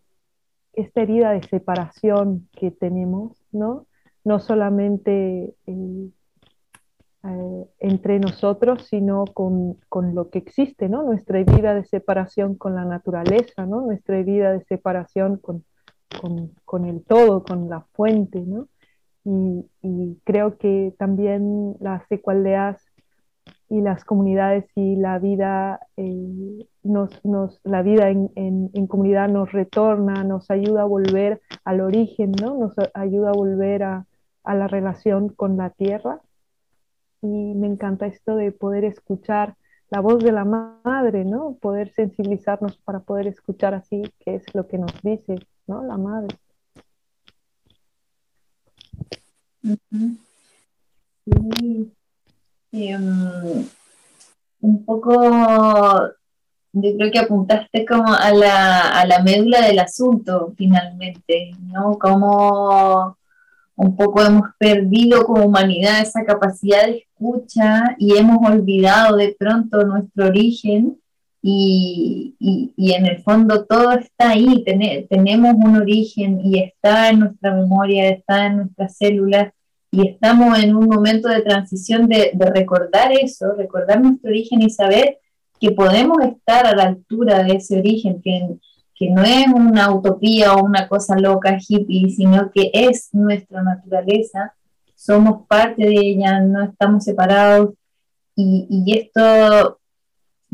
esta herida de separación que tenemos, ¿no? No solamente eh, eh, entre nosotros, sino con, con, lo que existe, ¿no? Nuestra vida de separación con la naturaleza, ¿no? Nuestra vida de separación con, con, con el todo, con la fuente, ¿no? Y, y creo que también las ecualdeas y las comunidades y la vida, eh, nos, nos, la vida en, en, en, comunidad nos retorna, nos ayuda a volver al origen, ¿no? Nos ayuda a volver a, a la relación con la tierra y me encanta esto de poder escuchar la voz de la madre, ¿no? Poder sensibilizarnos para poder escuchar así qué es lo que nos dice, ¿no? La madre. Em, un poco, yo creo que apuntaste como a la, a la médula del asunto finalmente, ¿no? Como un poco hemos perdido como humanidad esa capacidad de escucha y hemos olvidado de pronto nuestro origen y, y, en el fondo todo está ahí, tenemos un origen y está en nuestra memoria, está en nuestras células y estamos en un momento de transición de, de recordar eso, recordar nuestro origen y saber que podemos estar a la altura de ese origen, que que no es una utopía o una cosa loca hippie, sino que es nuestra naturaleza, somos parte de ella, no estamos separados. Y, y esto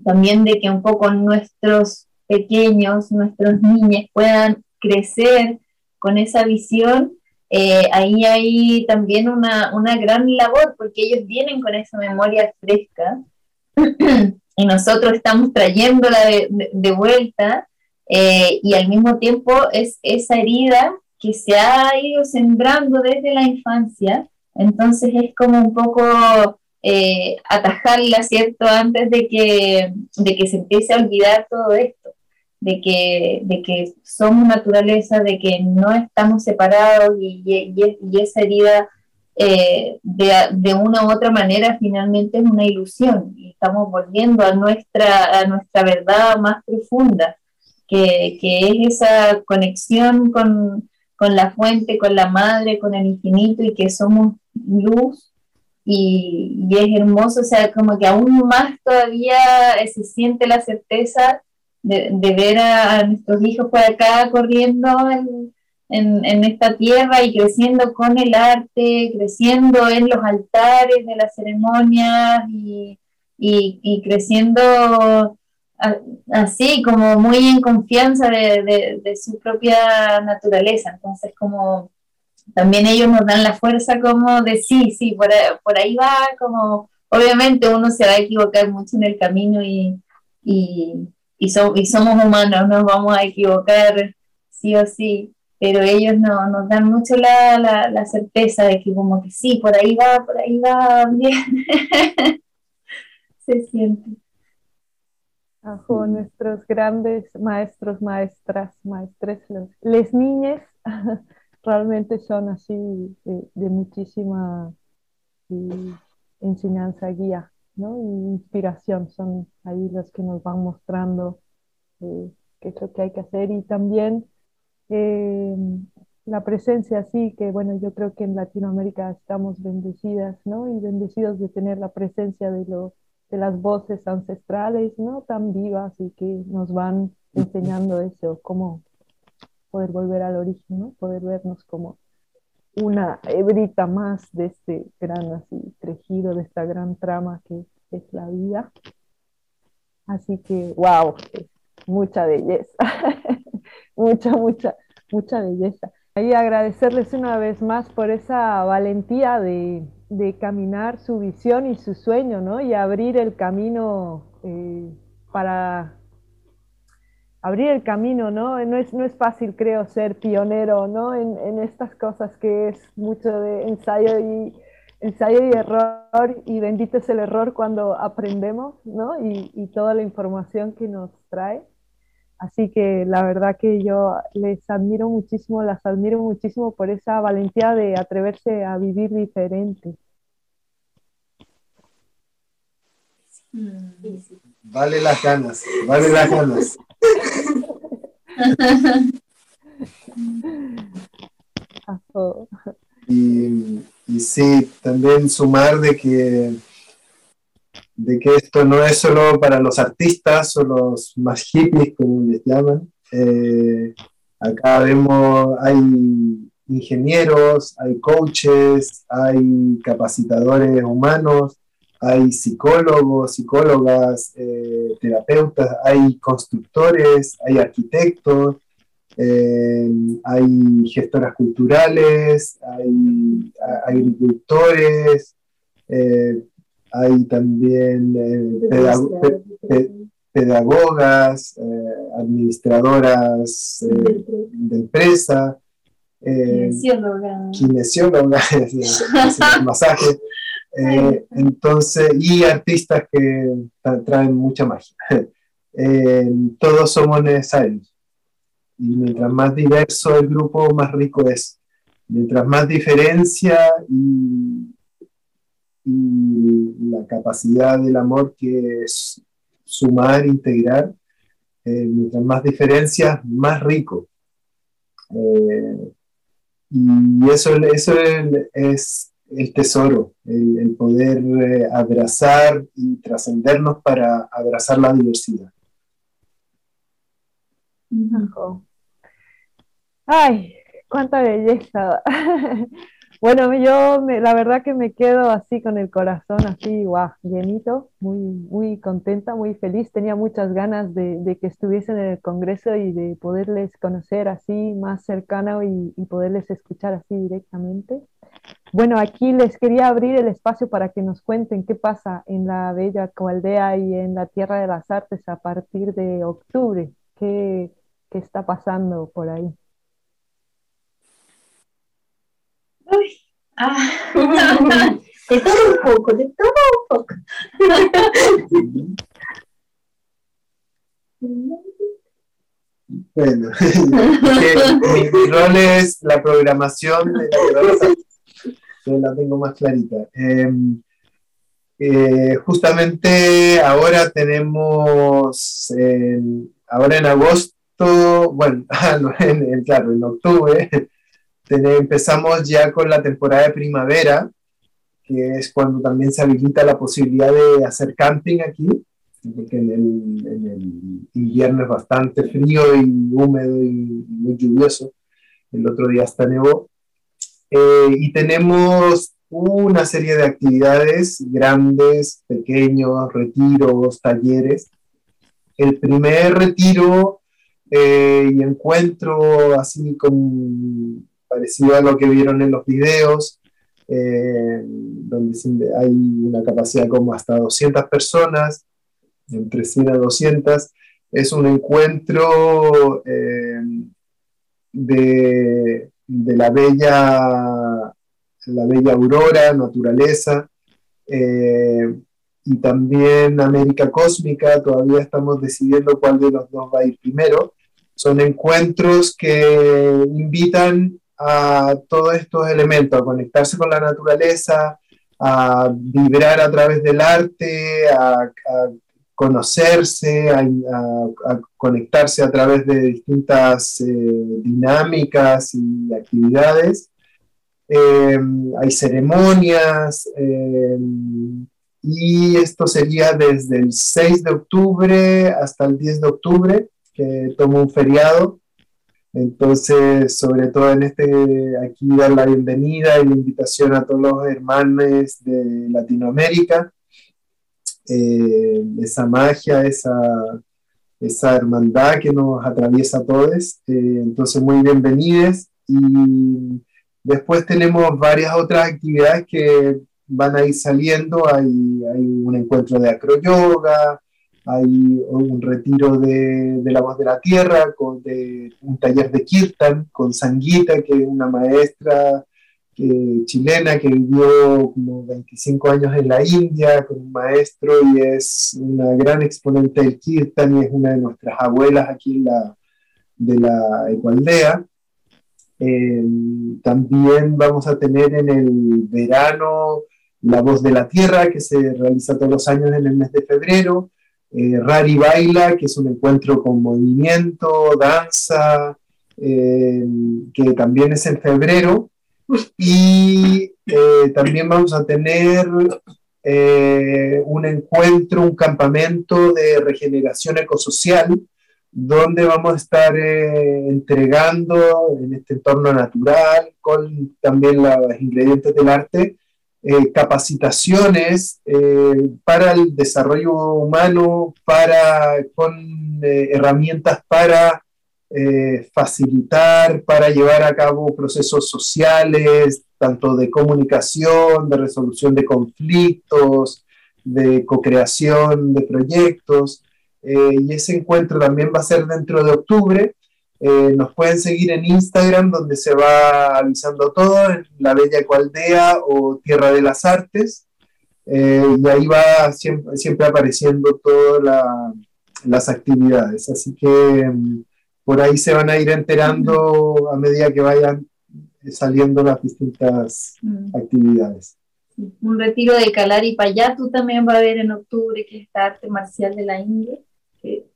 también de que un poco nuestros pequeños, nuestros niños puedan crecer con esa visión, eh, ahí hay también una, una, gran labor, porque ellos vienen con esa memoria fresca. Y nosotros estamos trayéndola de, vuelta eh, y al mismo tiempo es esa herida que se ha ido sembrando desde la infancia, entonces es como un poco eh, atajarla, ¿cierto?, antes de que, de que se empiece a olvidar todo esto, de que, de que somos naturaleza, de que no estamos separados y, y esa herida eh, de, una u otra manera finalmente es una ilusión. Y estamos volviendo a nuestra, a nuestra verdad más profunda, que, es esa conexión con, la fuente, con la madre, con el infinito y que somos luz. Y, es hermoso, o sea, como que aún más todavía se siente la certeza de, ver a, nuestros hijos por acá corriendo en, en, esta tierra y creciendo con el arte, creciendo en los altares de las ceremonias y, y, creciendo así como muy en confianza de, de, su propia naturaleza. Entonces como también ellos nos dan la fuerza como de sí, sí, por, ahí va, como obviamente uno se va a equivocar mucho en el camino y, y, y somos humanos, nos vamos a equivocar sí o sí, pero ellos no, nos dan mucho la, la, certeza de que como que sí, por ahí va, por ahí va bien. Se siente. Ajo, nuestros grandes maestros, maestras, maestres, les niñes realmente son así de, muchísima enseñanza, guía, ¿no? Inspiración, son ahí los que nos van mostrando eh, qué es lo que hay que hacer y también eh, la presencia, sí, que bueno, yo creo que en Latinoamérica estamos bendecidas, ¿no? Y bendecidos de tener la presencia de, lo, de las voces ancestrales, ¿no? Tan vivas y que nos van enseñando eso, cómo poder volver al origen, ¿no? Poder vernos como una hebrita más de este gran así tejido, de esta gran trama que es la vida. Así que, wow, mucha belleza. mucha, mucha, mucha belleza. Y agradecerles una vez más por esa valentía de, caminar su visión y su sueño, ¿no? Y abrir el camino eh, para abrir el camino, ¿no? No es, no es fácil, creo, ser pionero, ¿no? En, estas cosas que es mucho de ensayo y, ensayo y error, y bendito es el error cuando aprendemos, ¿no? Y, y toda la información que nos trae. Así que la verdad que yo les admiro muchísimo, las admiro muchísimo por esa valentía de atreverse a vivir diferente. Vale las ganas, vale las ganas. Y, y sí, también sumar de que de que esto no es solo para los artistas o los más hippies, como les llaman. Eh, acá vemos, hay ingenieros, hay coaches, hay capacitadores humanos, hay psicólogos, psicólogas, eh, terapeutas, hay constructores, hay arquitectos, eh, hay gestoras culturales, hay agricultores, hay también eh, pedagogas, eh, administradoras eh, de empresa, kinesiólogas, masaje, entonces, y artistas que traen mucha magia. todos somos necesarios. Y mientras más diverso el grupo, más rico es. Mientras más diferencia y y la capacidad del amor que es sumar, integrar, eh, mientras más diferencias, más rico. Eh, y eso, eso es, el tesoro, el, poder eh, abrazar y trascendernos para abrazar la diversidad. Ay, cuánta belleza. Bueno, yo la verdad que me quedo así con el corazón así, guau, llenito, muy, muy contenta, muy feliz. Tenía muchas ganas de, que estuviesen en el Congreso y de poderles conocer así más cercano y, poderles escuchar así directamente. Bueno, aquí les quería abrir el espacio para que nos cuenten qué pasa en la Bella Coaldea y en la Tierra de las Artes a partir de octubre. ¿Qué, qué está pasando por ahí? Uy, ah, de todo un poco, de todo un poco. Bueno, mi, rol es la programación de la Yo la tengo más clarita. Eh, eh, justamente ahora tenemos, eh, ahora en agosto, bueno, ah, en, en- claro, en octubre, tene- empezamos ya con la temporada de primavera, que es cuando también se habilita la posibilidad de hacer camping aquí, porque el, en el invierno es bastante frío y húmedo y muy lluvioso. El otro día hasta nevó. Eh, y tenemos una serie de actividades grandes, pequeños, retiros, talleres. El primer retiro eh, y encuentro así como parecido a lo que vieron en los videos, eh, donde hay una capacidad como hasta 200 personas, entre 100 a 200. Es un encuentro de, de la bella, la bella aurora, naturaleza, eh, y también América Cósmica, todavía estamos decidiendo cuál de los dos va a ir primero. Son encuentros que invitan a todos estos elementos, a conectarse con la naturaleza, a vibrar a través del arte, a, a conocerse, a, conectarse a través de distintas eh, dinámicas y actividades. Eh, hay ceremonias eh, y esto sería desde el 6 de octubre hasta el 10 de octubre, que tomo un feriado. Entonces, sobre todo en este, aquí dar la bienvenida y la invitación a todos los hermanos de Latinoamérica, eh, esa magia, esa, esa hermandad que nos atraviesa a todos. Eh, entonces, muy bienvenidos. Y después tenemos varias otras actividades que van a ir saliendo. Hay, hay un encuentro de acroyoga, hay un retiro de, de la voz de la tierra, con, un taller de kirtan con Sanguita, que es una maestra chilena que vivió como 25 años en la India con un maestro y es una gran exponente del kirtan y es una de nuestras abuelas aquí de la Ecualdea. Eh, también vamos a tener en el verano La Voz de la Tierra, que se realiza todos los años en el mes de febrero. Eh, Rari Baila, que es un encuentro con movimiento, danza, eh, que también es en febrero. Y eh, también vamos a tener eh, un encuentro, un campamento de regeneración ecosocial, donde vamos a estar eh, entregando en este entorno natural, con también los ingredientes del arte, capacitaciones para el desarrollo humano, para, con herramientas para eh, facilitar, para llevar a cabo procesos sociales, tanto de comunicación, de resolución de conflictos, de co-creación de proyectos. Eh, y ese encuentro también va a ser dentro de octubre. Eh, nos pueden seguir en Instagram, donde se va avisando todo, en La Bella Ecualdea o Tierra de las Artes. Y ahí va siempre, apareciendo todas la- las actividades. Así que mm, por ahí se van a ir enterando a medida que vayan saliendo las distintas Mm. actividades. Un retiro de Kalari Payatu también va a haber en octubre, que es esta arte marcial de la India. Que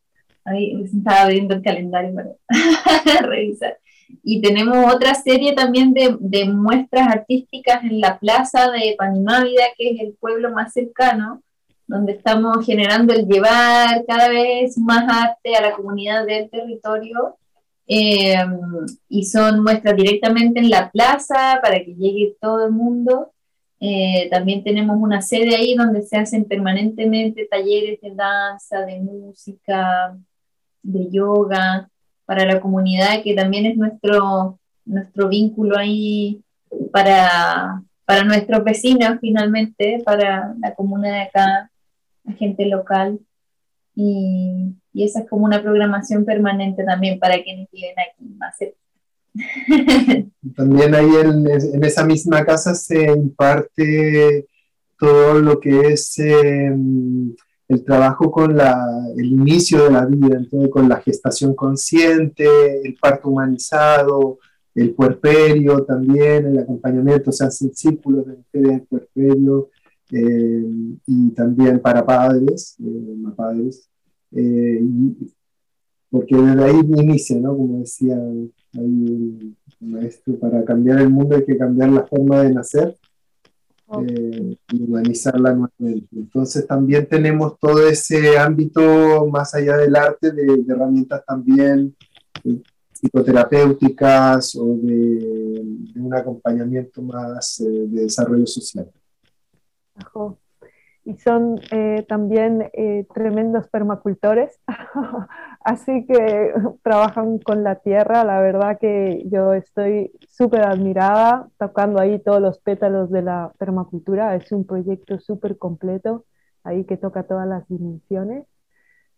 ahí estaba viendo el calendario para revisar. Y tenemos otra serie también de, de muestras artísticas en la plaza de Panimávida, que es el pueblo más cercano, donde estamos generando el llevar cada vez más arte a la comunidad del territorio. Eh, y son muestras directamente en la plaza para que llegue todo el mundo. Eh, también tenemos una sede ahí donde se hacen permanentemente talleres de danza, de música, de yoga para la comunidad, que también es nuestro, nuestro vínculo ahí para, para nuestros vecinos finalmente, para la comuna de acá, la gente local. Y, y esa es como una programación permanente también para quienes viven aquí más cerca. También ahí en, en, esa misma casa se imparte todo lo que es eh, el trabajo con la, el inicio de la vida, entonces con la gestación consciente, el parto humanizado, el puerperio también, el acompañamiento, o sea, hacen círculos de mujeres en puerperio eh, y también para padres, eh, padres eh, porque desde ahí inicia, ¿no? Como decía ahí el maestro, para cambiar el mundo hay que cambiar la forma de nacer eh, y humanizarla nuevamente. Entonces también tenemos todo ese ámbito más allá del arte de, herramientas también eh, psicoterapéuticas o de, un acompañamiento más eh, de desarrollo social. Y son también tremendos permacultores, así que trabajan con la tierra. La verdad que yo estoy súper admirada, tocando ahí todos los pétalos de la permacultura. Es un proyecto súper completo, ahí que toca todas las dimensiones.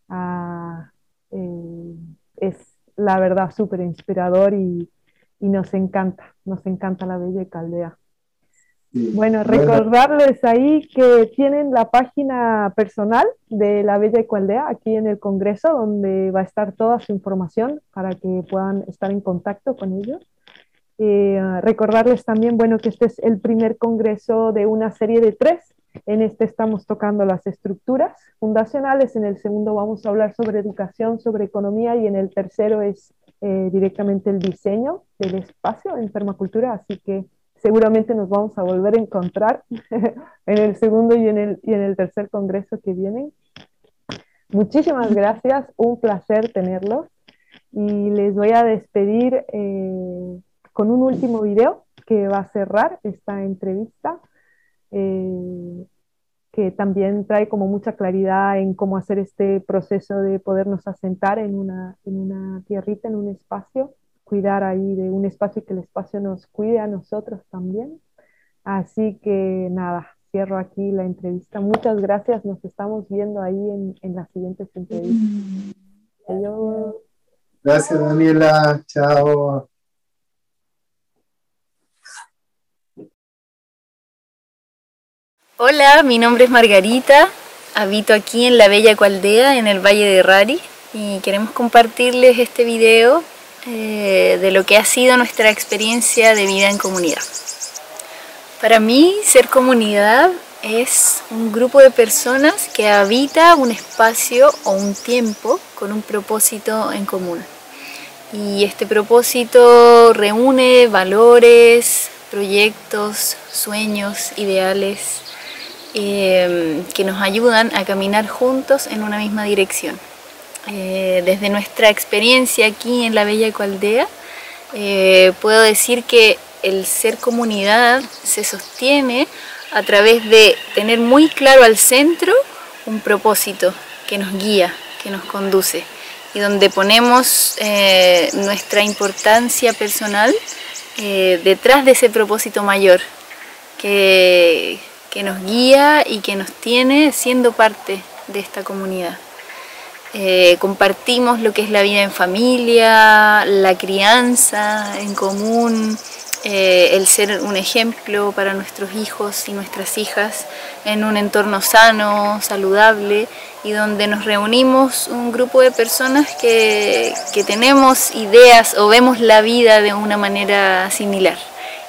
Ah, eh, es la verdad súper inspirador y, y, nos encanta, nos encanta la Bella Caldea. Bueno, recordarles ahí que tienen la página personal de la Bella Caldea aquí en el Congreso, donde va a estar toda su información para que puedan estar en contacto con ellos. Eh, recordarles también, bueno, que este es el primer congreso de una serie de tres. En este estamos tocando las estructuras fundacionales, en el segundo vamos a hablar sobre educación, sobre economía y en el tercero es eh, directamente el diseño del espacio en permacultura, así que seguramente nos vamos a volver a encontrar en el segundo y en el, y en el tercer congreso que vienen. Muchísimas gracias, un placer tenerlos y les voy a despedir. Eh, con un último video que va a cerrar esta entrevista, eh, que también trae como mucha claridad en cómo hacer este proceso de podernos asentar en una, en una tierrita, en un espacio, cuidar ahí de un espacio y que el espacio nos cuide a nosotros también. Así que nada, cierro aquí la entrevista. Muchas gracias, nos estamos viendo ahí en, en las siguientes entrevistas. Adiós. Gracias, Daniela. Chao. Hola, mi nombre es Margarita, habito aquí en la Bella Cualdea, en el Valle de Rari, y queremos compartirles este video eh, de lo que ha sido nuestra experiencia de vida en comunidad. Para mí, ser comunidad es un grupo de personas que habita un espacio o un tiempo con un propósito en común. Y este propósito reúne valores, proyectos, sueños, ideales Em, que nos ayudan a caminar juntos en una misma dirección. Eh, desde nuestra experiencia aquí en la Bella Ecoaldea, eh, puedo decir que el ser comunidad se sostiene a través de tener muy claro al centro un propósito que nos guía, que nos conduce y donde ponemos eh, nuestra importancia personal detrás de ese propósito mayor que, que nos guía y que nos tiene siendo parte de esta comunidad. Eh, compartimos lo que es la vida en familia, la crianza en común, eh, el ser un ejemplo para nuestros hijos y nuestras hijas en un entorno sano, saludable y donde nos reunimos un grupo de personas que, que tenemos ideas o vemos la vida de una manera similar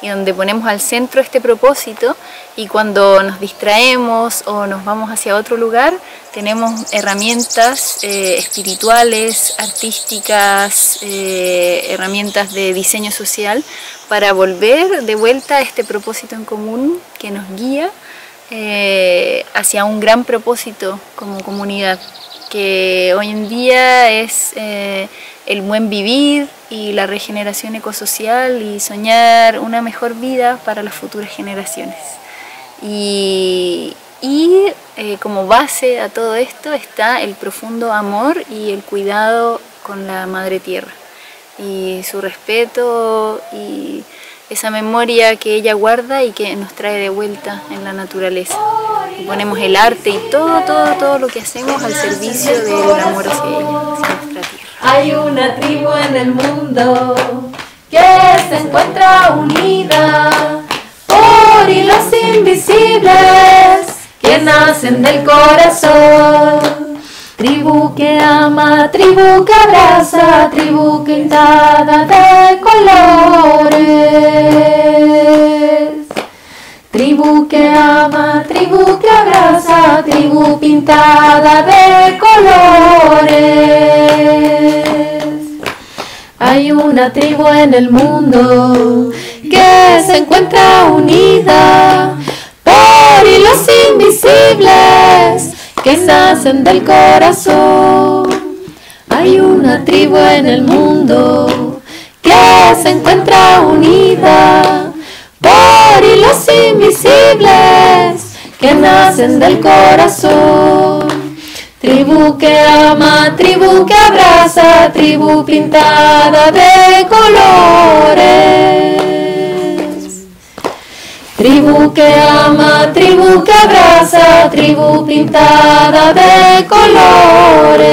y donde ponemos al centro este propósito y cuando nos distraemos o nos vamos hacia otro lugar, tenemos herramientas eh, espirituales, artísticas, eh, herramientas de diseño social para volver de vuelta a este propósito en común que nos guía eh, hacia un gran propósito como comunidad, que hoy en día es el buen vivir y la regeneración ecosocial y soñar una mejor vida para las futuras generaciones. Y, eh, como base a todo esto está el profundo amor y el cuidado con la madre tierra y su respeto y esa memoria que ella guarda y que nos trae de vuelta en la naturaleza. Y ponemos el arte y todo, todo, todo lo que hacemos al servicio del amor hacia ella, hacia nuestra tierra. Hay una tribu en el mundo que se encuentra unida por hilos invisibles que nacen del corazón. Tribu que ama, tribu que abraza, tribu pintada de colores. Tribu que ama, tribu que abraza, tribu pintada de colores. Hay una tribu en el mundo que se encuentra unida por hilos invisibles que nacen del corazón. Hay una tribu en el mundo que se encuentra unida por hilos invisibles que nacen del corazón. Tribu que ama, tribu que abraza, tribu pintada de colores. Tribu que ama, tribu que abraza, tribu pintada de colores.